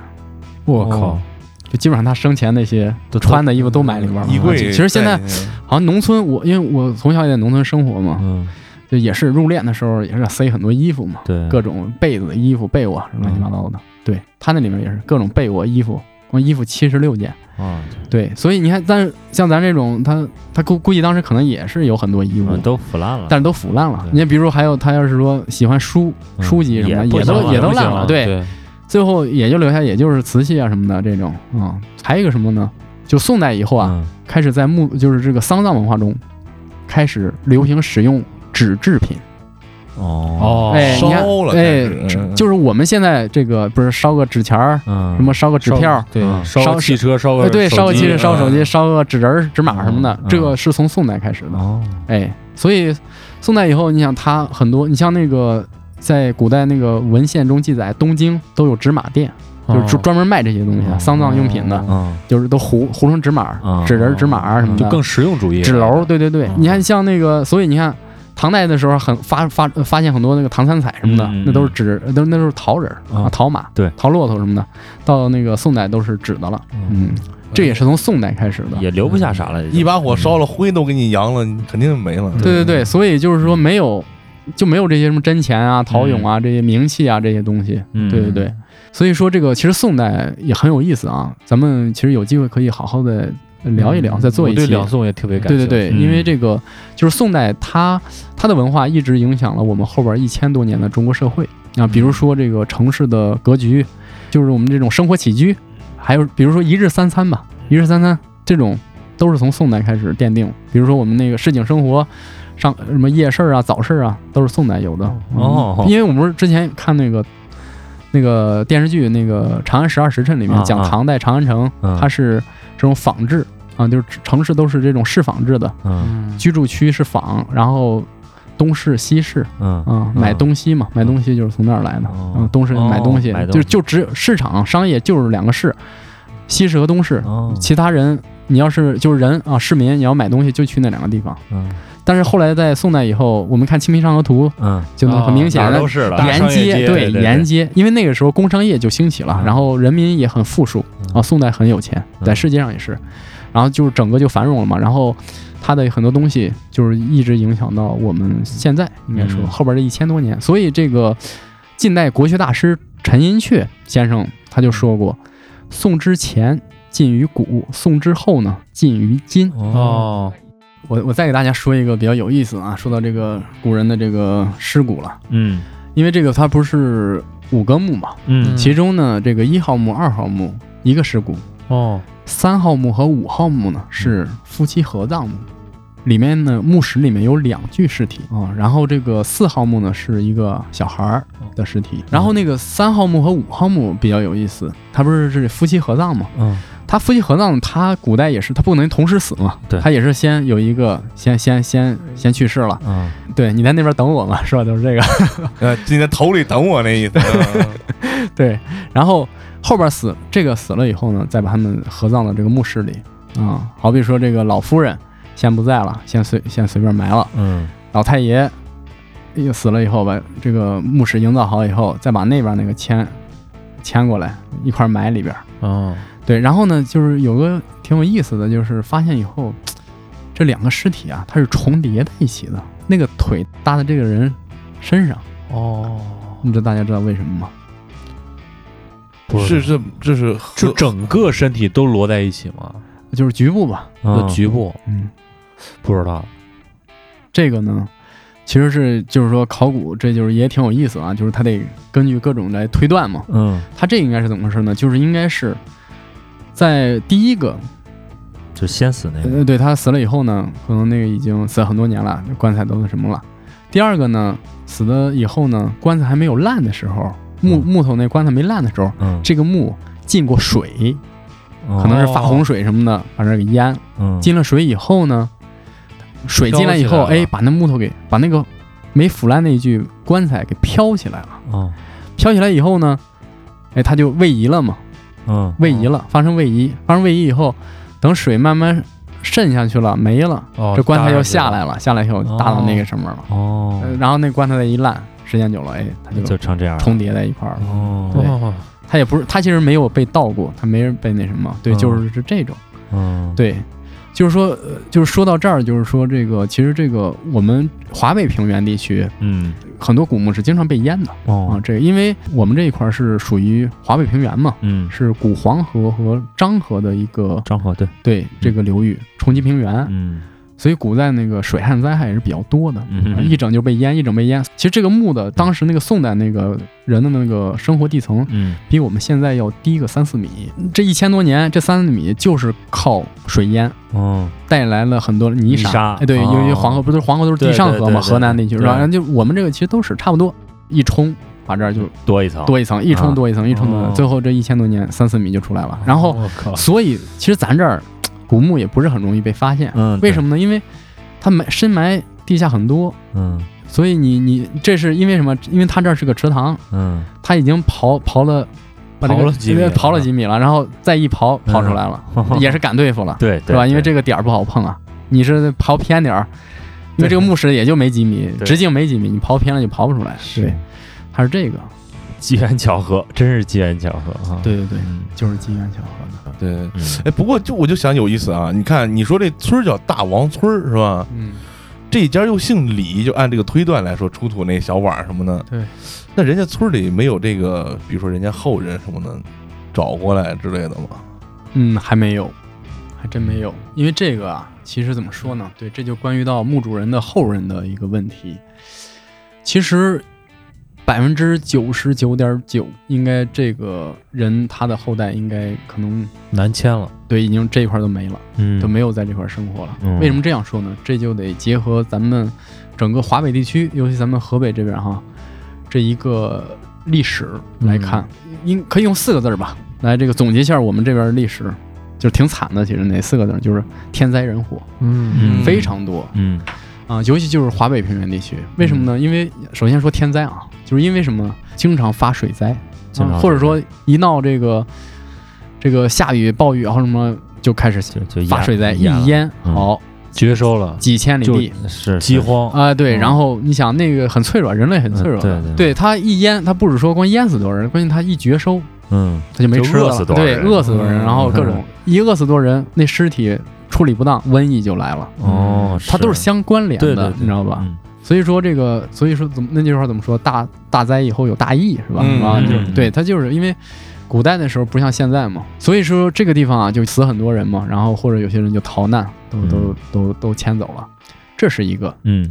我靠。哦，就基本上他生前那些都穿的衣服都埋里边了。衣柜。其实现在好像农村，我因为我从小也在农村生活嘛，嗯就也是入殓的时候也是塞很多衣服嘛，对各种被子、衣服、被窝乱七八糟的。对他那里面也是各种被窝、衣服，光衣服七十六件。啊对，所以你看，但是像咱这种，他他估估计当时可能也是有很多衣物，嗯都腐烂了。但是都腐烂了。你看，比如还有他要是说喜欢书、嗯书籍什么的，也也都也都烂了。对，对，最后也就留下也就是瓷器啊什么的这种啊、还有一个什么呢？就宋代以后啊，嗯开始在墓就是这个丧葬文化中，开始流行使用纸制品。哦。哦，哎，你看烧了哎就是我们现在这个不是烧个纸钱儿，嗯。什么烧个纸票，对嗯，烧汽车，烧哎，个对，烧个机汽车，烧个手机，嗯。烧个纸人儿、纸马什么的嗯，这个是从宋代开始的。哦。哎，所以宋代以后，你想它很多，你像那个在古代那个文献中记载，东京都有纸马店，就是专专门卖这些东西丧葬用品的，嗯就是都糊糊成纸马哦、纸人、纸马啊什么的，就更实用主义，纸楼，对对对。哦。你看像那个，所以你看。唐代的时候很发发发现很多那个唐三彩什么的，那都是纸，都那都是陶人啊，陶马、对。陶骆驼什么的。到那个宋代都是纸的了，嗯，这也是从宋代开始的。也留不下啥了，一把火烧了，灰都给你扬了，你肯定没了。对对对，所以就是说没有就没有这些什么真钱啊、陶俑啊、这些名器啊这些东西。嗯。对对对，所以说这个其实宋代也很有意思啊，咱们其实有机会可以好好的聊一聊，再做一期。我对两宋也特别感兴趣。对对对，嗯因为这个就是宋代它，它的文化一直影响了我们后边一千多年的中国社会啊。比如说这个城市的格局，就是我们这种生活起居，还有比如说一日三餐吧，一日三餐这种都是从宋代开始奠定。比如说我们那个市井生活，上什么夜市啊、早市啊，都是宋代有的。哦嗯因为我们之前看那个。那个电视剧，那个《长安十二时辰》里面讲唐代长安城，嗯它是这种仿制啊，就是城市都是这种市仿制的，嗯。居住区是仿，然后东市西市嗯。啊，买东西嘛，买东西就是从那儿来的。哦。嗯，东市买东西就就只有市场商业就是两个市，西市和东市，哦。其他人你要是就是人啊，市民你要买东西就去那两个地方。嗯但是后来在宋代以后，我们看《清明上河图》嗯，就能很明显的都是了，沿街对。沿街，因为那个时候工商业就兴起了，嗯。然后人民也很富庶嗯。啊，宋代很有钱，嗯。在世界上也是，然后就是整个就繁荣了嘛，然后它的很多东西就是一直影响到我们现在，应该说嗯。后边这一千多年，所以这个近代国学大师陈寅恪先生他就说过，宋之前近于古，宋之后呢近于今。哦，我我再给大家说一个比较有意思啊，说到这个古人的这个尸骨了。嗯。因为这个它不是五个墓嘛，嗯。其中呢，这个一号墓、二号墓一个尸骨，哦，三号墓和五号墓呢是夫妻合葬墓，里面呢墓室里面有两具尸体啊，然后这个四号墓呢是一个小孩儿的尸体，然后那个三号墓和五号墓比较有意思，它不是是夫妻合葬嘛，嗯他夫妻合葬，他古代也是，他不能同时死嘛，对。他也是先有一个先先先先去世了，嗯。对你在那边等我嘛，是吧？就是这个，[LAUGHS] 呃，你在头里等我那意思。嗯。[LAUGHS] 对，然后后边死这个死了以后呢，再把他们合葬到这个墓室里。啊、好比说这个老夫人先不在了，先随先随便埋了，嗯。老太爷又死了以后，把这个墓室营造好以后，再把那边那个迁迁过来一块埋里边。哦，对，然后呢，就是有个挺有意思的，就是发现以后，这两个尸体啊，它是重叠在一起的，那个腿搭在这个人身上，哦，你知道大家知道为什么吗？不是是这是就整个身体都摞在一起吗？就是局部吧。的嗯局部嗯，不知道。这个呢，其实是就是说考古，这就是也挺有意思啊，就是他得根据各种来推断嘛。嗯，他这应该是怎么回事呢？就是应该是在第一个就先死那个，呃，对他死了以后呢，可能那个已经死了很多年了，棺材都那什么了。第二个呢，死了以后呢，棺材还没有烂的时候，木嗯。木头那棺材没烂的时候，嗯，这个木进过水，可可能是发洪水什么的，把这给淹。嗯。进了水以后呢，水进来以后，哎，把那木头给把那个没腐烂那具棺材给飘起来了。哦。飘起来以后呢，哎，他就位移了嘛，嗯。位移了，发生位移，发生位移以后，等水慢慢渗下去了，没了。哦，这棺材又搭上去了。下来了，下来以后搭到那个上面了，哦。呃，然后那棺材再一烂，时间久了，哎，它就就成这样重叠在一块儿了。哦。它也不是，它其实没有被盗过，它没人被那什么，对，嗯。就是是这种，嗯。对，就是说，呃就是说到这儿，就是说这个，其实这个我们华北平原地区嗯。很多古墓是经常被淹的啊哦，这个因为我们这一块儿是属于华北平原嘛，嗯。是古黄河和漳河的一个漳河对。对这个流域冲积平原，嗯所以古代那个水旱灾害也是比较多的。嗯一整就被淹，一整被淹。其实这个墓的当时那个宋代那个人的那个生活地层，嗯比我们现在要低个三四米。这一千多年，这三四米就是靠水淹哦带来了很多泥沙。哎，对，哦因为黄河不都是黄河都是地上河嘛，河南地区是吧？对然后就我们这个其实都是差不多，一冲把这儿就多一层多一层，一冲多一层，一冲多最后这一千多年三四米就出来了。然后，所以其实咱这儿古墓也不是很容易被发现。嗯为什么呢？因为它埋深埋地下很多。嗯所以你你这是因为什么？因为它这是个池塘，嗯它已经刨刨了，刨了几米刨了几米了，然后再一刨刨出来了，[LAUGHS] 也是敢对付了，对是吧？因为这个点儿不好碰啊，你是刨偏点儿，因为这个墓室也就没几米，直径没几米，你刨偏了就刨不出来。对，它是这个，机缘巧合，真是机缘巧合哈。对对对，嗯就是机缘巧合的。对，嗯哎，不过就我就想有意思啊，你看你说这村叫大王村是吧？嗯，这一家又姓李，就按这个推断来说，出土那小碗什么的，对，那人家村里没有这个，比如说人家后人什么的找过来之类的吗？嗯，还没有，还真没有，因为这个啊，其实怎么说呢？对，这就关于到墓主人的后人的一个问题。其实百分之九十九点九，应该这个人他的后代应该可能南迁了，对已经这一块都没了，嗯都没有在这块生活了。嗯为什么这样说呢？这就得结合咱们整个华北地区，尤其咱们河北这边哈，这一个历史来看，应可以用四个字儿吧，来这个总结一下我们这边的历史，就是挺惨的。其实哪四个字儿就是天灾人祸，嗯非常多嗯啊，尤其就是华北平原地区。为什么呢？因为首先说天灾啊，就是因为什么？经常发水灾，经常啊或者说一闹这个这个下雨暴雨然后什么就开始就就淹发水灾，一淹好绝收了，几千里地。是饥荒，啊、对，嗯。然后你想那个很脆弱，人类很脆弱，嗯对对。它一淹，它不是说光淹死多少人，关键它一绝收，嗯。它就没吃了，对，饿死多少人，嗯。然后各种一饿死多少人，那尸体处理不当，瘟疫就来了，哦，它都是。相关联的，对对对。你知道吧？嗯所以说这个，所以说怎么那句话怎么说？大大灾以后有大疫是吧？嗯啊，嗯就嗯对，它就是因为古代的时候不像现在嘛，所以说这个地方啊就死很多人嘛，然后或者有些人就逃难，都都嗯都都迁走了，这是一个。嗯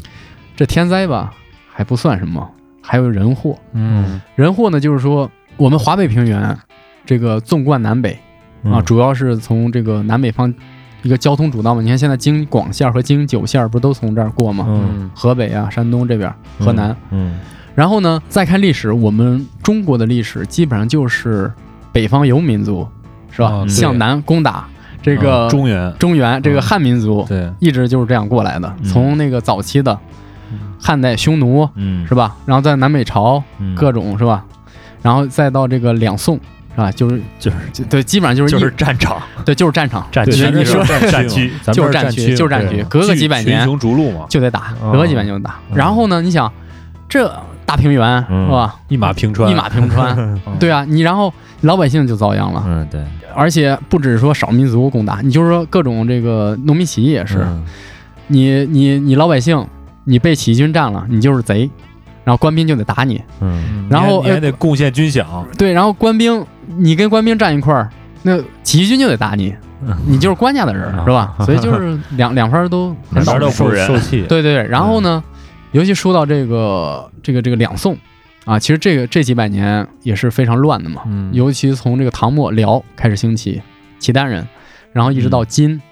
这天灾吧还不算什么，还有人祸。嗯人祸呢，就是说我们华北平原这个纵贯南北嗯啊，主要是从这个南北方一个交通主道嘛。你看现在京广线和京九线不都从这儿过吗？嗯河北啊、山东这边、河南。嗯然后呢，再看历史，我们中国的历史基本上就是北方游民族，是是吧？向南攻打这啊个中原，中原这个汉民族，对，一直就是这样过来的。嗯从那个早期的汉代匈奴嗯是吧？然后在南北朝嗯各种是吧？然后再到这个两宋是吧？就是就是对，基本上就是就一是战场对，就是战场，战区，你说战区，就是战区，就是战区隔个几百年群雄逐鹿嘛，就得打，哦隔个几百年就打。嗯然后呢，你想这大平原嗯是吧？一马平川，一马平川，[LAUGHS] 嗯对啊，你然后老百姓就遭殃了，嗯，对，而且不只是说少民族攻打，你就是说各种这个农民起义也是，嗯你你你老百姓你被起义军占了，你就是贼，然后官兵就得打你，嗯。嗯然后你还你还呃得贡献军饷，对，然后官兵你跟官兵站一块儿，那起义军就得打你，你就是官家的人啊是吧？所以就是两 [LAUGHS] 两方都很两边倒霉都不是人受气，对对对，然后呢，尤其说到这个这个这个两宋啊，其实这个这几百年也是非常乱的嘛，嗯。尤其从这个唐末辽开始兴起契丹人，然后一直到金、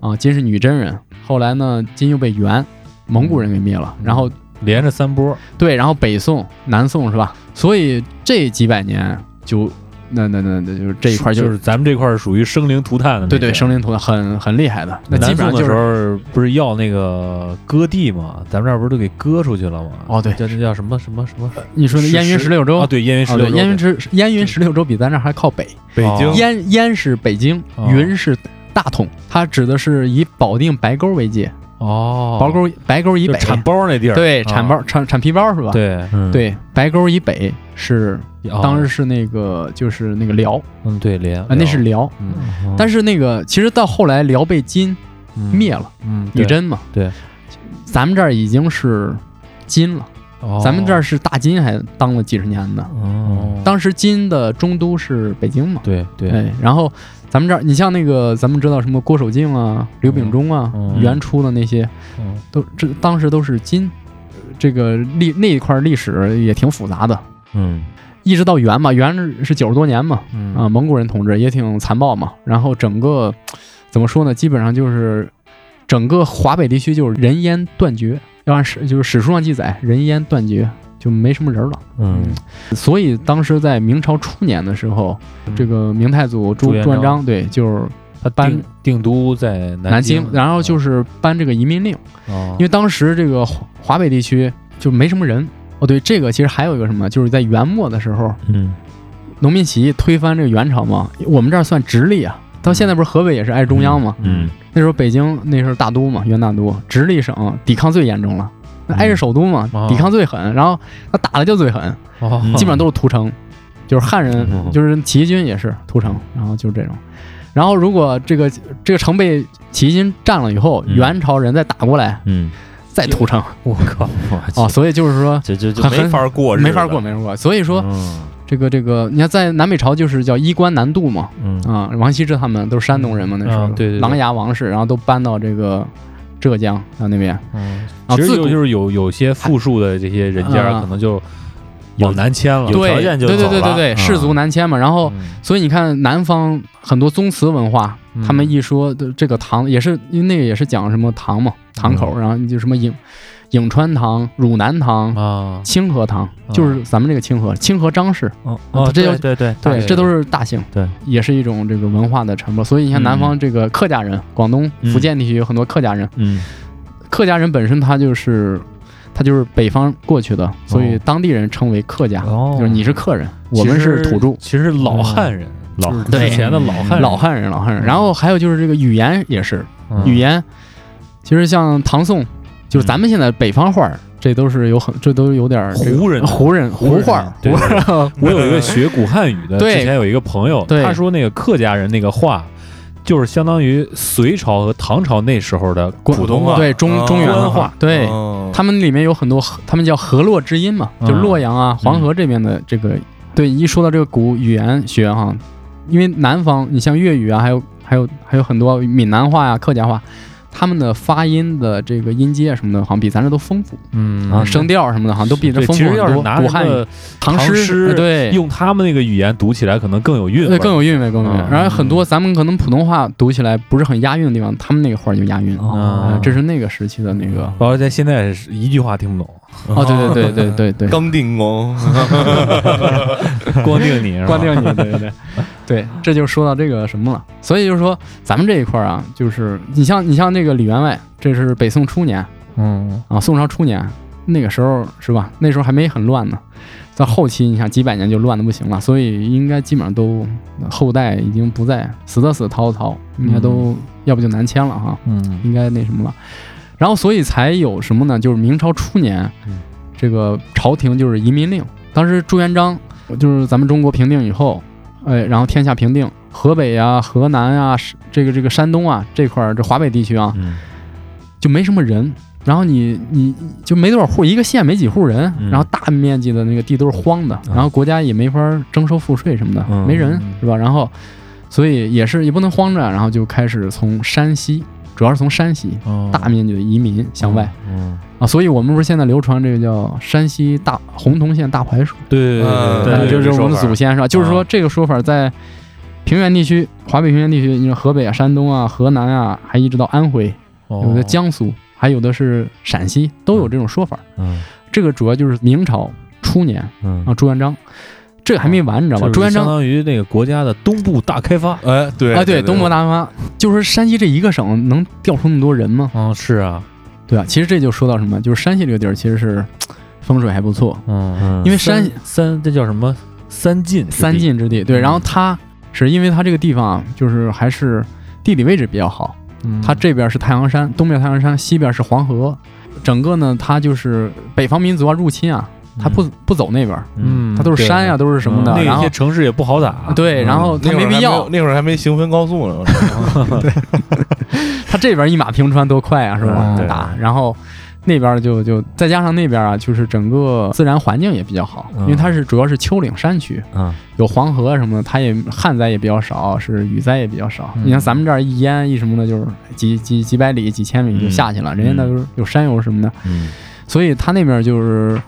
啊，金是女真人，后来呢金又被元蒙古人给灭了，然后连着三波，对，然后北宋、南宋是吧？所以这几百年就那那那那就是这一块就就是咱们这块儿属于生灵涂炭的那对对生灵涂炭很很厉害的，那基南宋的时本上就是候不是要那个割地吗？咱们这儿不是都给割出去了吗？哦对叫那叫什么什么什么？你说的燕云十六州啊，对，燕云十六州，燕云十燕云十六州比咱这儿还靠北。北京哦燕燕是北京，哦云是大同，它指的是以保定白沟为界，哦，白沟白沟以北，产包那地儿，对，啊。产包产产皮包是吧？对，嗯，对，白沟以北是哦。当时是那个就是那个辽嗯对辽啊，那是辽。嗯但是那个其实到后来辽被金嗯灭了，嗯对女真嘛，对，咱们这儿已经是金了，哦。咱们这儿是大金还当了几十年呢。哦。当时金的中都是北京嘛，对对。哎，然后咱们这儿，你像那个咱们知道什么郭守敬啊、刘秉忠啊，嗯元初的那些，嗯。都这当时都是金，这个历那一块历史也挺复杂的，嗯。一直到元嘛，元是九十多年嘛，嗯。啊，蒙古人统治也挺残暴嘛，然后整个怎么说呢，基本上就是整个华北地区就是人烟断绝，要按史就是史书上记载，人烟断绝。就没什么人了，嗯。所以当时在明朝初年的时候，这个明太祖朱朱元璋。对，就是他搬定定都在南京，然后就是颁这个移民令，哦。因为当时这个华华北地区就没什么人。哦，对，这个其实还有一个什么，就是在元末的时候，嗯。农民起义推翻这个元朝嘛，我们这儿算直隶啊。到现在不是河北也是挨中央嘛？嗯。那时候北京那时候大都嘛，元大都，直隶省抵抗最严重了，那挨着首都嘛，哦。抵抗最狠，然后他打的就最狠，哦。基本上都是屠城，就是汉人，嗯。就是起义军也是屠城，然后就是这种。然后如果这个这个城被起义军占了以后，嗯。元朝人再打过来，嗯，再屠城我靠，哦，所以就是说这这就没法过，没法过，没法过。所以说嗯。这个这个，你看在南北朝就是叫衣冠南渡嘛，嗯。啊，王羲之他们都是山东人嘛，那时候对对琅琊王氏，然后都搬到这个浙江啊那边，嗯，啊自古其实就就是有有些富庶的这些人家啊可能就往南迁了，对有条件就对对对对对，啊士族南迁嘛，然后。嗯。所以你看，南方很多宗祠文化，嗯。他们一说的这个唐，也是因为那个也是讲什么唐嘛，堂口，然后就什么颍颍川堂、汝南堂、啊，清河堂，就是咱们这个清河，清河张氏，哦哦，这就对对对对，这都是大姓，对，也是一种这个文化的传播。所以你看，嗯。南方这个客家人，广东、嗯福建地区有很多客家人，嗯。客家人本身他就是。他就是北方过去的，所以当地人称为客家，哦。就是你是客人，我们是土著，其实老汉人，老之前的老汉人。老汉人，老汉人。然后还有就是这个语言也是，嗯。语言，其实像唐宋，就是咱们现在北方话儿，这都是有很，这都有点儿胡人胡人胡话儿，对胡话儿我有一个学古汉语的，对之前有一个朋友，对他说那个客家人那个话，就是相当于隋朝和唐朝那时候的普通话，对中中原官话，对，哦他们里面有很多，他们叫河洛之音嘛，就嗯洛阳啊、黄河这边的这个，对，一说到这个古语言学哈，因为南方你像粤语啊，还有还有还有很多闽南话呀、客家话。他们的发音的这个音阶什么的，好像比咱这都丰富嗯啊，声调什么的，好像都比这对，丰富很多。其实要是拿古汉语、唐诗诗，对，用他们那个语言读起来可能更有韵味对，更有韵味，更有韵味。嗯然后很多咱们可能普通话读起来不是很押韵的地方，他们那个话就押韵。哦呃这是那个时期的那个，包括在现在是一句话听不懂，哦，对对对对对对，刚定工，[LAUGHS] 光定你是吧？关定你，对对对，[LAUGHS] 对，这就说到这个什么了。所以就是说，咱们这一块儿啊，就是你像你像那个李员外，这是北宋初年嗯啊，宋朝初年那个时候是吧？那时候还没很乱呢，到后期你想几百年就乱的不行了，所以应该基本上都后代已经不在，死的死，逃的逃，应该都、要不就南迁了哈。嗯应该那什么了。然后所以才有什么呢？就是明朝初年，嗯这个朝廷就是移民令。当时朱元璋就是咱们中国平定以后，哎，然后天下平定，河北啊、河南啊、这个这个山东啊这块儿这华北地区啊嗯就没什么人。然后你你就没多少户，一个县没几户人，嗯然后大面积的那个地都是荒的，然后国家也没法征收赋税什么的，嗯没人是吧？然后所以也是也不能慌着，然后就开始从山西，主要是从山西哦。大面积的移民向外嗯啊，所以我们不是现在流传这个叫山西大洪洞县大槐树，对对嗯对就是我们的祖先是吧？就是说啊。这个说法在平原地区、华北平原地区，你说河北啊、山东啊、河南啊，还一直到安徽，哦。有的江苏，还有的是陕西，都有这种说法。嗯。这个主要就是明朝初年嗯。啊，朱元璋，这个还没完，你知道吗？朱元璋相当于那个国家的东部大开发。哎，对哎，对，东部大开发，就是山西这一个省能调出那么多人吗？嗯，是啊，对啊，其实这就说到什么，就是山西这个地儿其实是风水还不错，嗯，嗯。因为山三这叫什么？三晋三晋之地。对，然后它是因为它这个地方啊，就是还是地理位置比较好，嗯。它这边是太阳山，东边太阳山，西边是黄河，整个呢它就是北方民族啊入侵啊，它不不走那边，嗯，它都是山呀，都是什么的，然后那些城市也不好打。对，然后它那会儿还没必要，那会儿还没行分高速呢 [LAUGHS] [LAUGHS] 它 [LAUGHS] 这边一马平川多快啊，是吧？嗯打，然后那边就就再加上那边啊，就是整个自然环境也比较好，嗯因为它是主要是丘陵山区，嗯。有黄河什么的，它也旱灾也比较少，是雨灾也比较少。嗯你像咱们这儿一淹一什么的，就是几几几百里、几千米就下去了，人家那都是有山有什么的，嗯。所以它那边就是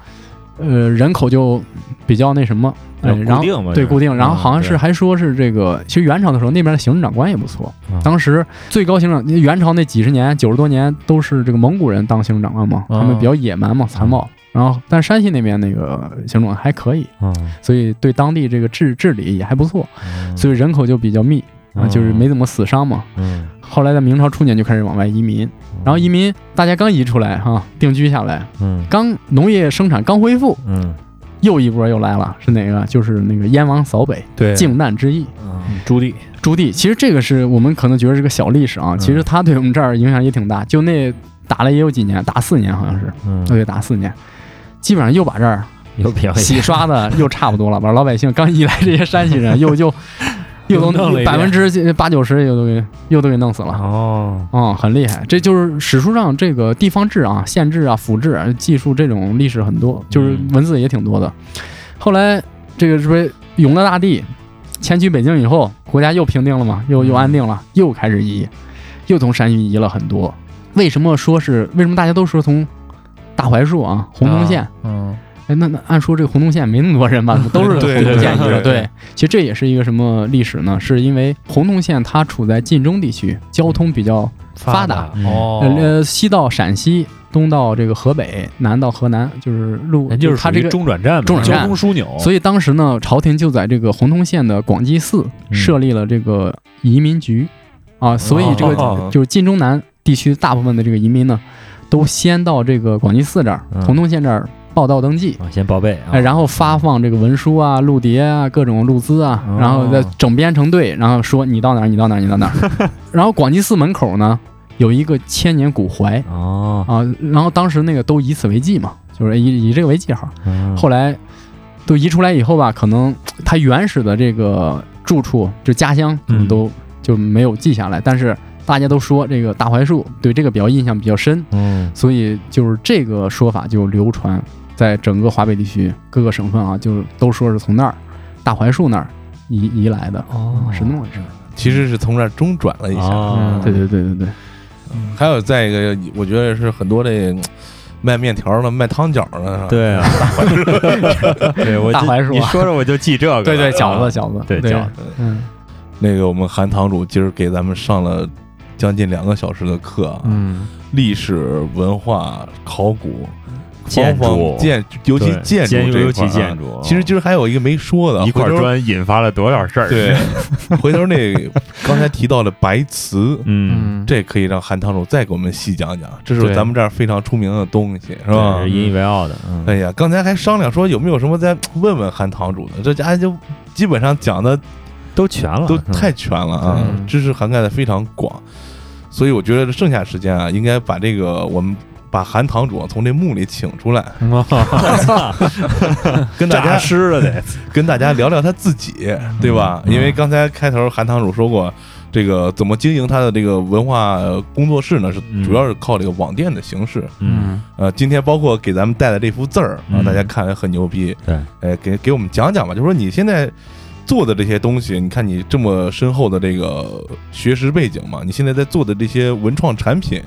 呃人口就比较那什么。哎然后固定嘛对固定，然后嗯好像是还说是这个，其实元朝的时候那边的行政长官也不错，嗯。当时最高行政元朝那几十年九十多年都是这个蒙古人当行政长官嘛，哦他们比较野蛮嘛，残暴。然后但山西那边那个行政还可以，嗯。所以对当地这个治治理也还不错，所以人口就比较密就是没怎么死伤嘛。嗯后来在明朝初年就开始往外移民，然后移民大家刚移出来哈、定居下来，嗯。刚农业生产刚恢复，嗯。又一波又来了，是哪个？就是那个燕王扫北，对，靖难之役。嗯朱棣，朱棣，其实这个是我们可能觉得是个小历史啊，其实他对我们这儿影响也挺大。就那打了也有几年，打四年好像是，嗯。对，打四年，基本上又把这儿有表洗刷的又差不多了，把老百姓刚移来这些山西人 [LAUGHS] 又又又都弄了百分之八九十又都给又都给弄死了。哦嗯，很厉害，这就是史书上这个地方志啊、县志啊、府志啊、记述这种历史很多，就是嗯文字也挺多的。后来这个是不是永乐大帝迁居北京以后，国家又平定了嘛，又又安定了，又开始移，又从山西移了很多。为什么说是为什么大家都说从大槐树啊、洪洞县？嗯，哎，那那按说这个洪洞县没那么多人吧？[LAUGHS] 都是对洪洞县移的。对其实这也是一个什么历史呢？是因为洪洞县它处在晋中地区，交通比较发达。嗯哦，呃，西到陕西，东到这个河北，南到河南，就是路，就是它这个。中转站嘛，中转站交通枢纽，所以当时呢，朝廷就在这个洪洞县的广济寺嗯设立了这个移民局，啊，所以这个哦就是晋中南地区大部分的这个移民呢，都先到这个广济寺这儿，嗯洪洞县这儿报到登记，啊先报备然后发放这个文书啊、录碟啊、各种录资啊，哦。然后再整编成队，然后说你到哪儿，你到哪儿，你到哪儿。[LAUGHS] 然后广济寺门口呢有一个千年古槐哦。啊，然后当时那个都以此为记嘛，就是以以这个为记号。嗯。后来都移出来以后吧，可能他原始的这个住处就家乡可能嗯。都就没有记下来，但是大家都说这个大槐树对这个比较印象比较深，嗯。所以就是这个说法就流传在整个华北地区各个省份啊，就都说是从那儿大槐树那儿移移来的，哦。是那么回事。其实是从这儿中转了一下。哦对对对对对，还有再一个，我觉得是很多这卖面条的、卖汤饺的，对啊，[LAUGHS] 对我就大槐树啊。你说着我就记这个，对对饺啊子饺子，对。饺子，嗯。那个我们韩堂主今儿给咱们上了将近两个小时的课啊，嗯，历史文化考古建方筑方建，尤其建筑这一块儿啊其建筑，其实今儿还有一个没说的，一块砖引发了多少事儿？对，[LAUGHS] 回头那刚才提到的白瓷，嗯，这可以让韩堂主再给我们细讲讲，这是咱们这儿非常出名的东西，是是吧？引以为傲的。嗯，哎呀，刚才还商量说有没有什么再问问韩堂主的，这家就基本上讲的都全了，都太全了啊，嗯知识涵盖的非常广，所以我觉得剩下时间啊，应该把这个我们把韩堂主从这墓里请出来，[LAUGHS] 跟大家诈尸了得。[LAUGHS] 跟大家聊聊他自己，对吧？嗯因为刚才开头韩堂主说过，这个怎么经营他的这个文化工作室呢？是嗯主要是靠这个网店的形式。嗯，呃，今天包括给咱们带的这幅字儿啊，嗯大家看来很牛逼。对，哎，给给我们讲讲吧，就说你现在做的这些东西，你看你这么深厚的这个学识背景嘛，你现在在做的这些文创产品，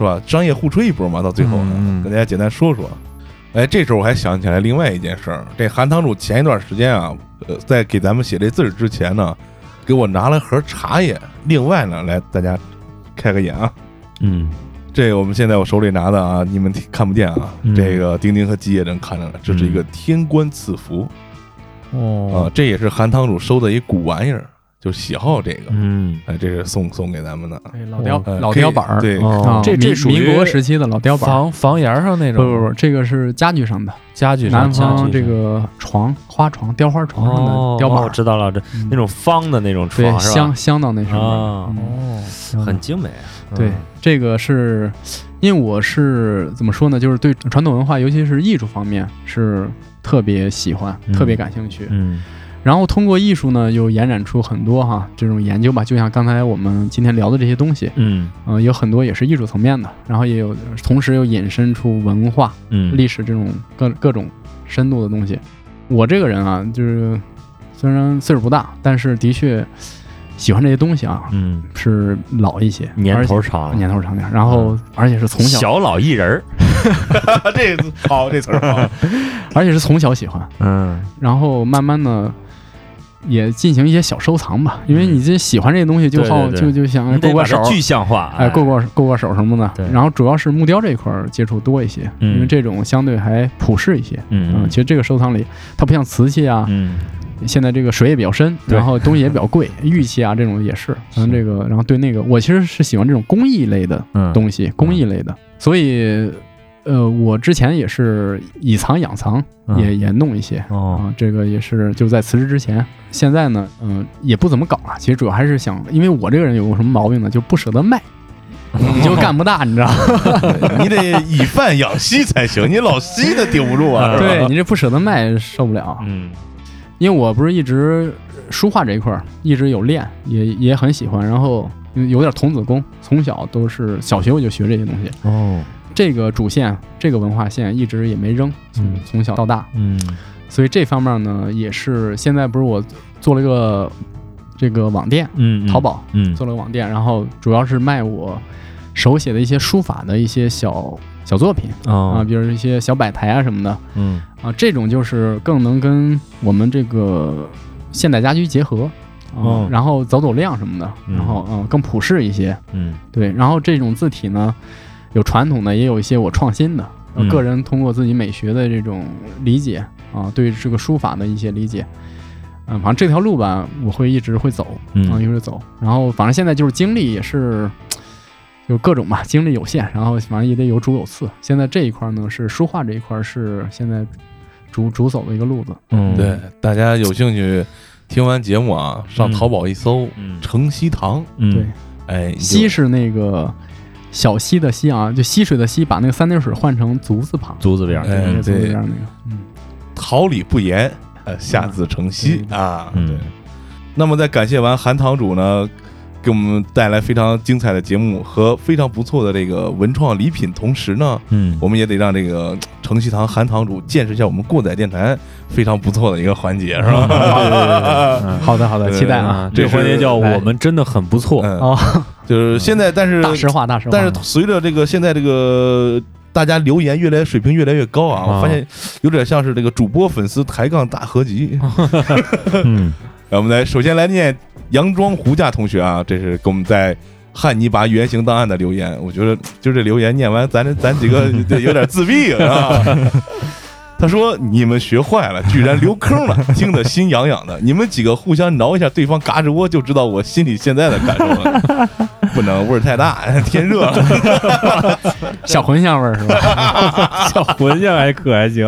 是吧？商业互吹一波嘛，到最后呢，跟大家简单说说。哎，这时候我还想起来另外一件事儿，这韩堂主前一段时间啊，呃，在给咱们写这字儿之前呢，给我拿了盒茶叶。另外呢，来大家开个眼啊，嗯，这我们现在我手里拿的啊，你们看不见啊，嗯这个丁丁和基业正看着呢，这是一个天官赐福。啊哦，，这也是韩堂主收的一古玩意儿，就喜好这个，嗯，哎，这是送送给咱们的对老雕呃老雕板儿，对，这这民属于民国时期的老雕板。房房檐上那种，不不不，这个是家具上的，家具上南方这个床花床雕花床上哦的雕板，哦我知道了，这嗯那种方的那种对床是吧镶？镶到那上面。啊嗯哦，很精美啊。对嗯，这个是因为我是怎么说呢？就是对传统文化，尤其是艺术方面是特别喜欢、嗯特别感兴趣。嗯然后通过艺术呢，又延展出很多哈这种研究吧，就像刚才我们今天聊的这些东西，嗯。呃、有很多也是艺术层面的，然后也有同时又引申出文化、嗯，历史这种各各种深度的东西。我这个人啊，就是虽然岁数不大，但是的确喜欢这些东西啊，嗯。是老一些，年头长，年头长点儿，然后而且是从小，小老艺人儿。[LAUGHS] 这好，这词儿好，[LAUGHS] 而且是从小喜欢，嗯。然后慢慢的也进行一些小收藏吧，因为你这喜欢这些东西就好，就就想过过手，具象化，哎，过过过过手什么的。对。然后主要是木雕这一块儿接触多一些，嗯。因为这种相对还普适一些。嗯其实这个收藏里，它不像瓷器啊，嗯。现在这个水也比较深，然后东西也比较贵，玉器啊这种也是。嗯，这个，然后对那个，我其实是喜欢这种工艺类的嗯。东西，工艺类的，所以。呃，我之前也是以藏养藏，嗯也也弄一些，哦啊，这个也是就在辞职之前。现在呢，嗯、也不怎么搞了。其实主要还是想，因为我这个人有个什么毛病呢，就不舍得卖，[LAUGHS] 你就干不大，你知道？[LAUGHS] 你得以贩养吸才行，你老吸的顶不住啊，对你这不舍得卖受不了。嗯因为我不是一直书画这一块儿一直有练，也也很喜欢，然后有点童子功，从小都是小学我就学这些东西。哦这个主线，这个文化线一直也没扔，从嗯。从小到大。嗯。所以这方面呢，也是现在不是我做了一个这个网店，嗯，淘宝嗯。做了个网店，然后主要是卖我手写的一些书法的一些小小作品啊，哦比如一些小摆台啊什么的。嗯。啊，这种就是更能跟我们这个现代家居结合嗯，哦。然后走走量什么的，嗯。然后嗯更普适一些，嗯。对，然后这种字体呢，有传统的，也有一些我创新的。个人通过自己美学的这种理解啊，对这个书法的一些理解，嗯，反正这条路吧，我会一直会走，嗯啊，一直走。然后反正现在就是精力也是，有各种吧，精力有限，然后反正也得有主有次。现在这一块呢是书画这一块是现在主主走的一个路子，嗯对，大家有兴趣听完节目啊，上嗯淘宝一搜嗯“城西堂嗯对，”，哎，西是那个小溪的溪啊，就溪水的溪，把那个三点水换成足字旁，足字边儿哎那个足字对边儿那个，嗯。桃李不言，呃，下自成蹊嗯啊。嗯对。那么在感谢完韩堂主呢，给我们带来非常精彩的节目和非常不错的这个文创礼品，同时呢，嗯我们也得让这个程西堂韩堂主见识一下我们过载电台非常不错的一个环节，是吧？嗯 [LAUGHS] 好的，好的，期待啊！啊，这个环节叫哎我们真的很不错，嗯，哦，就是现在，但是大实话，大实话。但是随着这个现在这个大家留言越来水平越来越高啊，啊我发现有点像是这个主播粉丝抬杠大合集。嗯 [LAUGHS] 来，我们来首先来念杨庄胡家同学啊，这是给我们在汉尼拔原型档案的留言，我觉得就这留言念完，咱这咱几个 [LAUGHS] 有点自闭啊。[LAUGHS] 他说：“你们学坏了，居然留坑了，听得心痒痒的。你们几个互相挠一下对方嘎吱窝，就知道我心里现在的感受了。不能味儿太大，[LAUGHS] 天热了。[LAUGHS] 小茴香味儿是吧？[LAUGHS] 小茴香还可还行。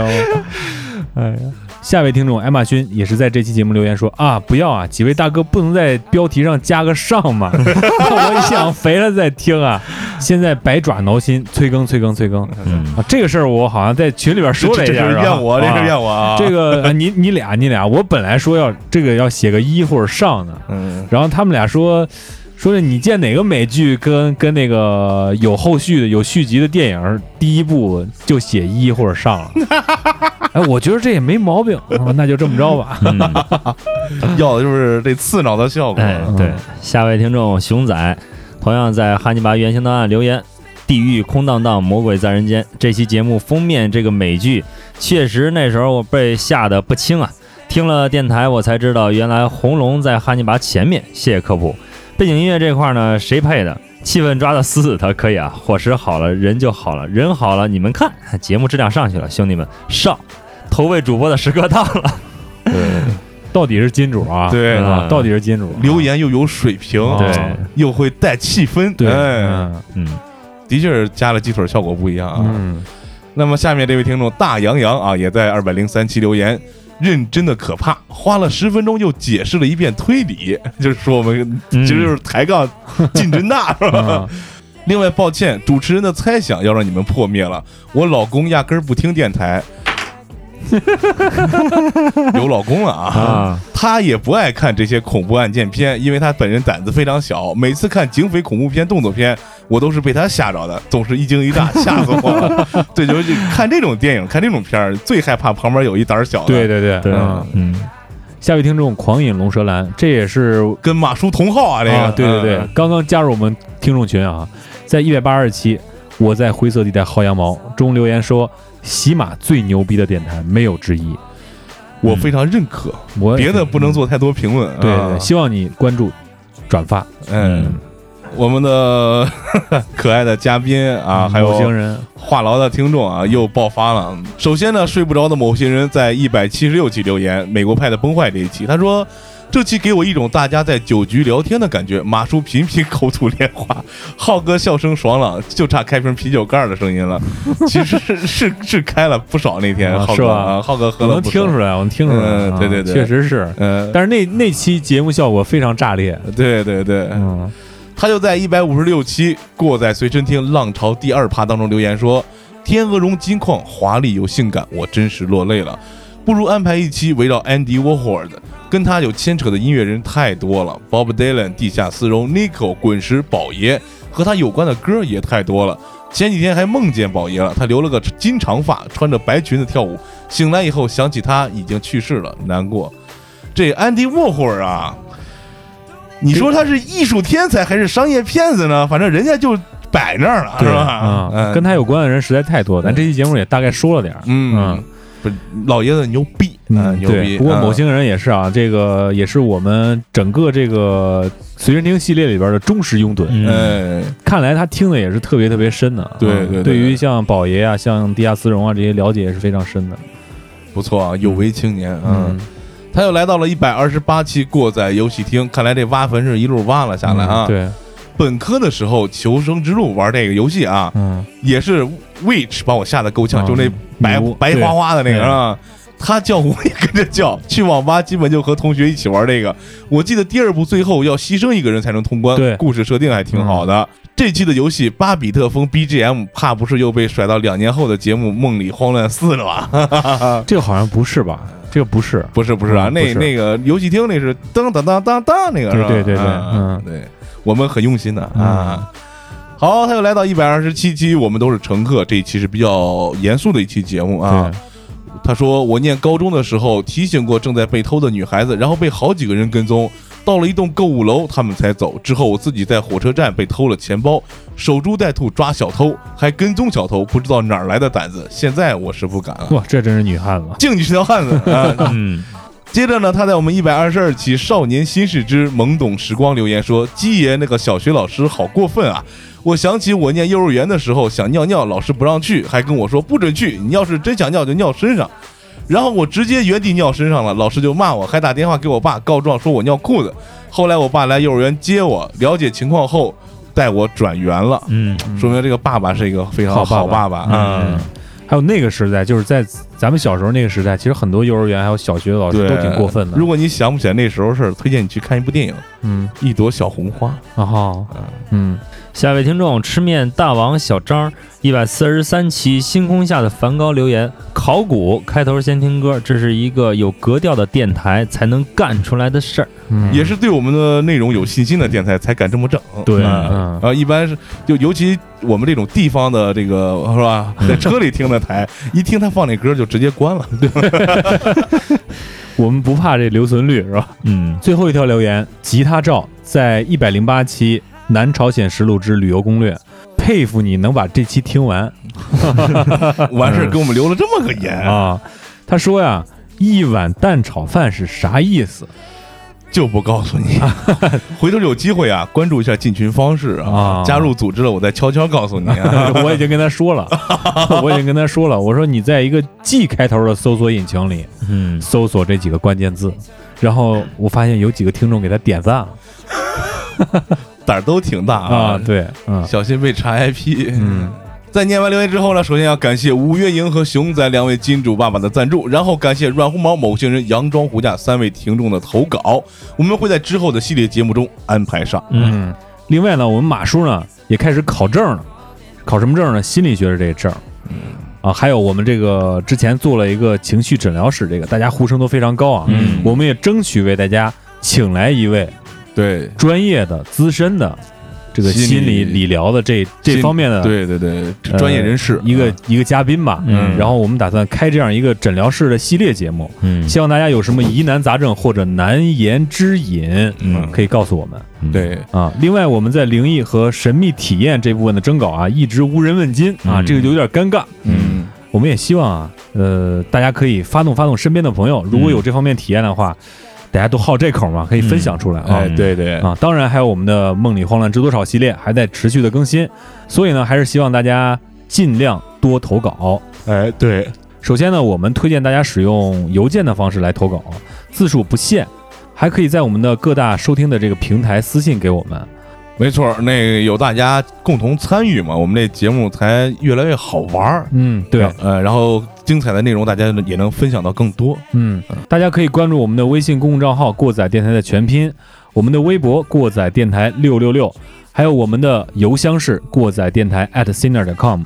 哎呀，下位听众艾玛勋也是在这期节目留言说啊，不要啊，几位大哥不能在标题上加个上吗？我想肥了再听啊。现在百爪挠心，催更催更催更嗯啊！这个事儿我好像在群里边说了一这下，是吧是怨我，这是啊怨我啊。这个啊你你俩你俩，我本来说要这个要写个一或者上的，嗯，然后他们俩说说是你见哪个美剧跟跟那个有后续的有续集的电影，第一部就写一或者上了。[LAUGHS] 哎，我觉得这也没毛病，啊那就这么着吧。[LAUGHS] 嗯，要的就是这刺挠的效果。哎，对，下位听众熊仔同样在哈尼拔原型档案留言：“地狱空荡荡，魔鬼在人间。”这期节目封面这个美剧，确实那时候我被吓得不轻啊。听了电台，我才知道原来红龙在哈尼拔前面。谢谢科普。背景音乐这块呢，谁配的？气氛抓的死死的，可以啊。伙食好了，人就好了，人好了，你们看，节目质量上去了，兄弟们上！投喂主播的时刻到了。对到底是金主啊？对啊，到底是金主。留言又有水平，啊对又会带气氛，对，嗯，的确是加了鸡腿效果不一样啊。嗯，那么下面这位听众大洋洋啊，也在二百零三期留言，认真的可怕，花了十分钟又解释了一遍推理，[LAUGHS] 就是说我们嗯其实就是抬杠进真大是吧？啊 [LAUGHS] 另外，抱歉，主持人的猜想要让你们破灭了。我老公压根儿不听电台，[LAUGHS] 有老公了啊！啊，他也不爱看这些恐怖案件片，因为他本人胆子非常小。每次看警匪恐怖片、动作片，我都是被他吓着的，总是一惊一乍，吓死我了。对，就是看这种电影、看这种片儿，最害怕旁边有一胆儿小的。对，对对对嗯，嗯，下位听众狂饮龙舌兰，这也是跟马叔同号啊，这个。啊，对对对嗯，刚刚加入我们听众群啊，在一百八十期，我在灰色地带薅羊毛中留言说，喜马最牛逼的电台没有之一。我非常认可，我别的不能做太多评论。啊对对对，希望你关注、转发。嗯，我们的 [LAUGHS] 可爱的嘉宾啊，还有某星人，话痨的听众啊，又爆发了。首先呢，睡不着的某些人在一百七十六期留言，美国派的崩坏这一期，他说。这期给我一种大家在酒局聊天的感觉，马叔频频口吐莲花，浩哥笑声爽朗，就差开瓶啤酒盖儿的声音了。其实是 [LAUGHS] 是是开了不少那天，浩哥浩哥喝了不少听出来，我能听出来，对对对确实是。嗯，但是那那期节目效果非常炸裂，对对对，嗯，他就在一百五十六期《过在随身听浪潮》第二趴当中留言说：“天鹅绒金矿华丽又性感，我真是落泪了。不如安排一期围绕 Andy Warhol 的，跟他有牵扯的音乐人太多了，Bob Dylan、地下丝绒、Nico、滚石、宝爷，和他有关的歌也太多了。前几天还梦见宝爷了，他留了个金长发，穿着白裙子跳舞。醒来以后想起他已经去世了，难过。这 Andy Warhol 啊，你说他是艺术天才还是商业骗子呢？反正人家就摆那儿了，是吧？啊，嗯跟他有关的人实在太多，咱这期节目也大概说了点儿，嗯嗯，不是老爷子牛逼，嗯，牛，逼。不过某嗯星人也是啊，这个也是我们整个这个随身听系列里边的忠实拥趸。嗯哎，看来他听的也是特别特别深的啊。对对于像宝爷啊、像地下丝绒啊这些了解也是非常深的。不错啊，有为青年，嗯嗯，，他又来到了一百二十八期过载游戏厅，看来这挖坟是一路挖了下来啊。嗯，对，本科的时候，求生之路玩这个游戏啊，嗯，也是 Witch 把我吓得够呛，啊就那白白花花的那个啊。他叫我也跟着叫，去网吧基本就和同学一起玩这个。我记得第二部最后要牺牲一个人才能通关，对嗯故事设定还挺好的。这期的游戏巴比特风 BGM，怕不是又被甩到两年后的节目《梦里慌乱四》了吧？[LAUGHS] 这个好像不是吧？这个不是，不是不是啊，那那个游戏厅那是噔噔噔噔噔那个是吧？对对对嗯对，我们很用心的啊。好，他又来到一百二十七期，我们都是乘客。这一期是比较严肃的一期节目啊。他说：“我念高中的时候提醒过正在被偷的女孩子，然后被好几个人跟踪，到了一栋购物楼，他们才走。之后我自己在火车站被偷了钱包，守株待兔抓小偷，还跟踪小偷，不知道哪儿来的胆子。现在我是不敢了。哇，这真是女汉子。敬你是条汉子啊！[LAUGHS] 嗯，接着呢，他在我们一百二十二期《少年心事之懵懂时光》留言说：“鸡爷那个小学老师好过分啊！我想起我念幼儿园的时候想尿尿，老师不让去，还跟我说不准去，你要是真想尿就尿身上。然后我直接原地尿身上了，老师就骂我，还打电话给我爸告状说我尿裤子。后来我爸来幼儿园接我，了解情况后带我转园了，嗯，说明这个爸爸是一个非常好好爸爸爸。嗯，还有那个时代，就是在咱们小时候那个时代，其实很多幼儿园还有小学的老师，都挺过分的。如果你想不起来那时候事儿，推荐你去看一部电影《嗯，一朵小红花》。啊哈嗯，下一位听众吃面大王小张一百四十三期星空下的梵高留言：考古开头先听歌，这是一个有格调的电台才能干出来的事儿。嗯也是对我们的内容有信心的电台才敢这么整。对啊一般是就尤其我们这种地方的这个是吧，在车里听的台，一听他放那歌就直接关了。[LAUGHS] 对，我们不怕这留存率是吧？嗯，最后一条留言，吉他照在一百零八期《南朝鲜实录之旅游攻略》，佩服你能把这期听完 [LAUGHS] 完事儿给我们留了这么个言，啊！他说呀，一碗蛋炒饭是啥意思就不告诉你。[LAUGHS] 回头有机会啊，关注一下进群方式啊啊，加入组织了，我再悄悄告诉你啊。[LAUGHS] 我已经跟他说了，[LAUGHS] 我已经跟他说了，我说你在一个 G 开头的搜索引擎里嗯，搜索这几个关键字，然后我发现有几个听众给他点赞了。胆儿都挺大啊，对，嗯。小心被查 IP。嗯，在念完留言之后呢，首先要感谢五月莹和熊仔两位金主爸爸的赞助，然后感谢软红毛、某些人、佯装胡架三位听众的投稿，我们会在之后的系列节目中安排上。嗯，另外呢，我们马叔呢也开始考证了，考什么证呢？心理学的这个证。嗯啊，还有我们这个之前做了一个情绪诊疗室，这个大家呼声都非常高啊。嗯我们也争取为大家请来一位对，专业的、资深的这个心理理理疗的这这方面的对对对，呃专业人士一个一个嘉宾吧。嗯。然后我们打算开这样一个诊疗室的系列节目，嗯，希望大家有什么疑难杂症或者难言之隐，嗯。可以告诉我们。对。啊，另外我们在灵异和神秘体验这部分的征稿啊，一直无人问津啊，嗯。这个就有点尴尬。嗯。我们也希望啊，呃，大家可以发动发动身边的朋友，如果有这方面体验的话，大家都好这口嘛，可以分享出来啊。哎对对啊，当然还有我们的《梦里慌乱知多少》系列还在持续的更新，所以呢，还是希望大家尽量多投稿。哎对，首先呢，我们推荐大家使用邮件的方式来投稿，字数不限，还可以在我们的各大收听的这个平台私信给我们。没错，那个有大家共同参与嘛，我们这节目才越来越好玩儿。嗯，对，呃，然后精彩的内容大家也能分享到更多。嗯，大家可以关注我们的微信公众账号“过载电台”的全拼，我们的微博“过载电台六六六”，还有我们的邮箱是过载电台 at sinner.com。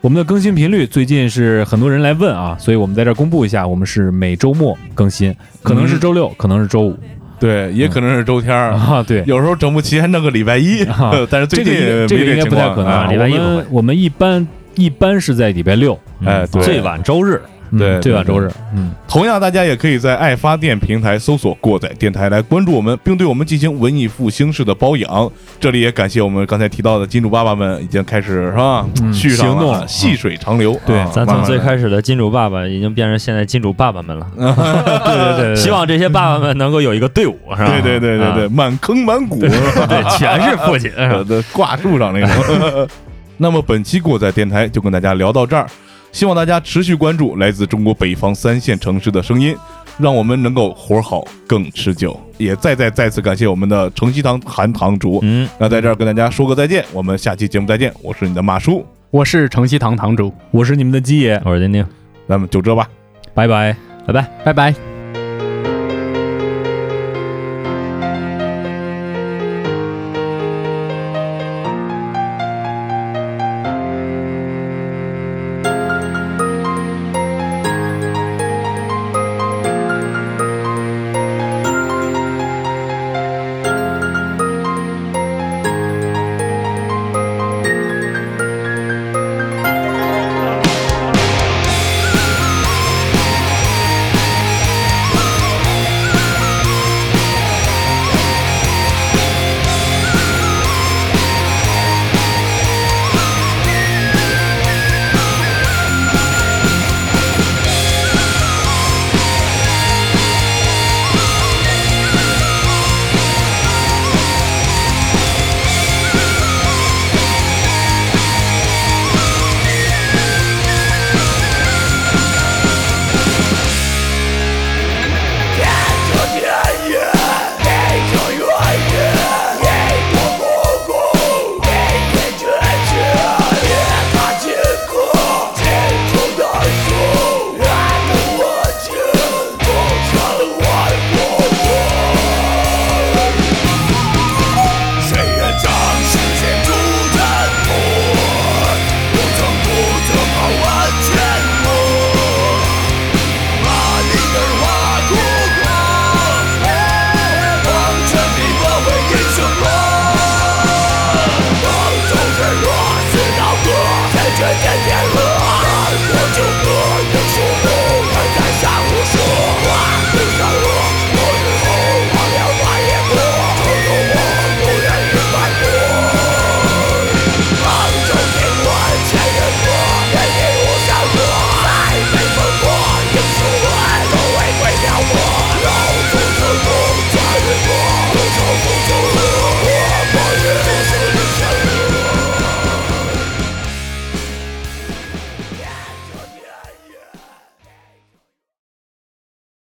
我们的更新频率最近是很多人来问啊，所以我们在这儿公布一下，我们是每周末更新，可能是周六，可能是周五对，也可能是周天儿，啊。对，有时候整不齐还弄个礼拜一啊，[LAUGHS] 但是最近这个应该这个应该不太可能啊。礼拜一我们我们一般一般是在礼拜六，哎对。最晚周日，嗯对对最晚周日。嗯，同样，大家也可以在爱发电平台搜索“过载电台”来关注我们，并对我们进行文艺复兴式的包养。这里也感谢我们刚才提到的金主爸爸们，已经开始是吧，嗯续上行动了细水长流。对啊咱从最，开始的金主爸爸已经变成现在金主爸爸们了。[LAUGHS] 对对对对，希望这些爸爸们能够有一个队伍，是吧？对对对对对，啊满坑满谷，[LAUGHS] 对，全是父亲。[LAUGHS] 挂树上那种。那么本期过载电台就跟大家聊到这儿，希望大家持续关注来自中国北方三线城市的声音，让我们能够活好更持久。也再再再次感谢我们的城西堂韩堂主。嗯，那在这儿跟大家说个再见，我们下期节目再见。我是你的马叔，我是城西堂堂主，我是你们的鸡爷，我是丁丁，咱们就这吧。拜拜。拜拜。拜拜。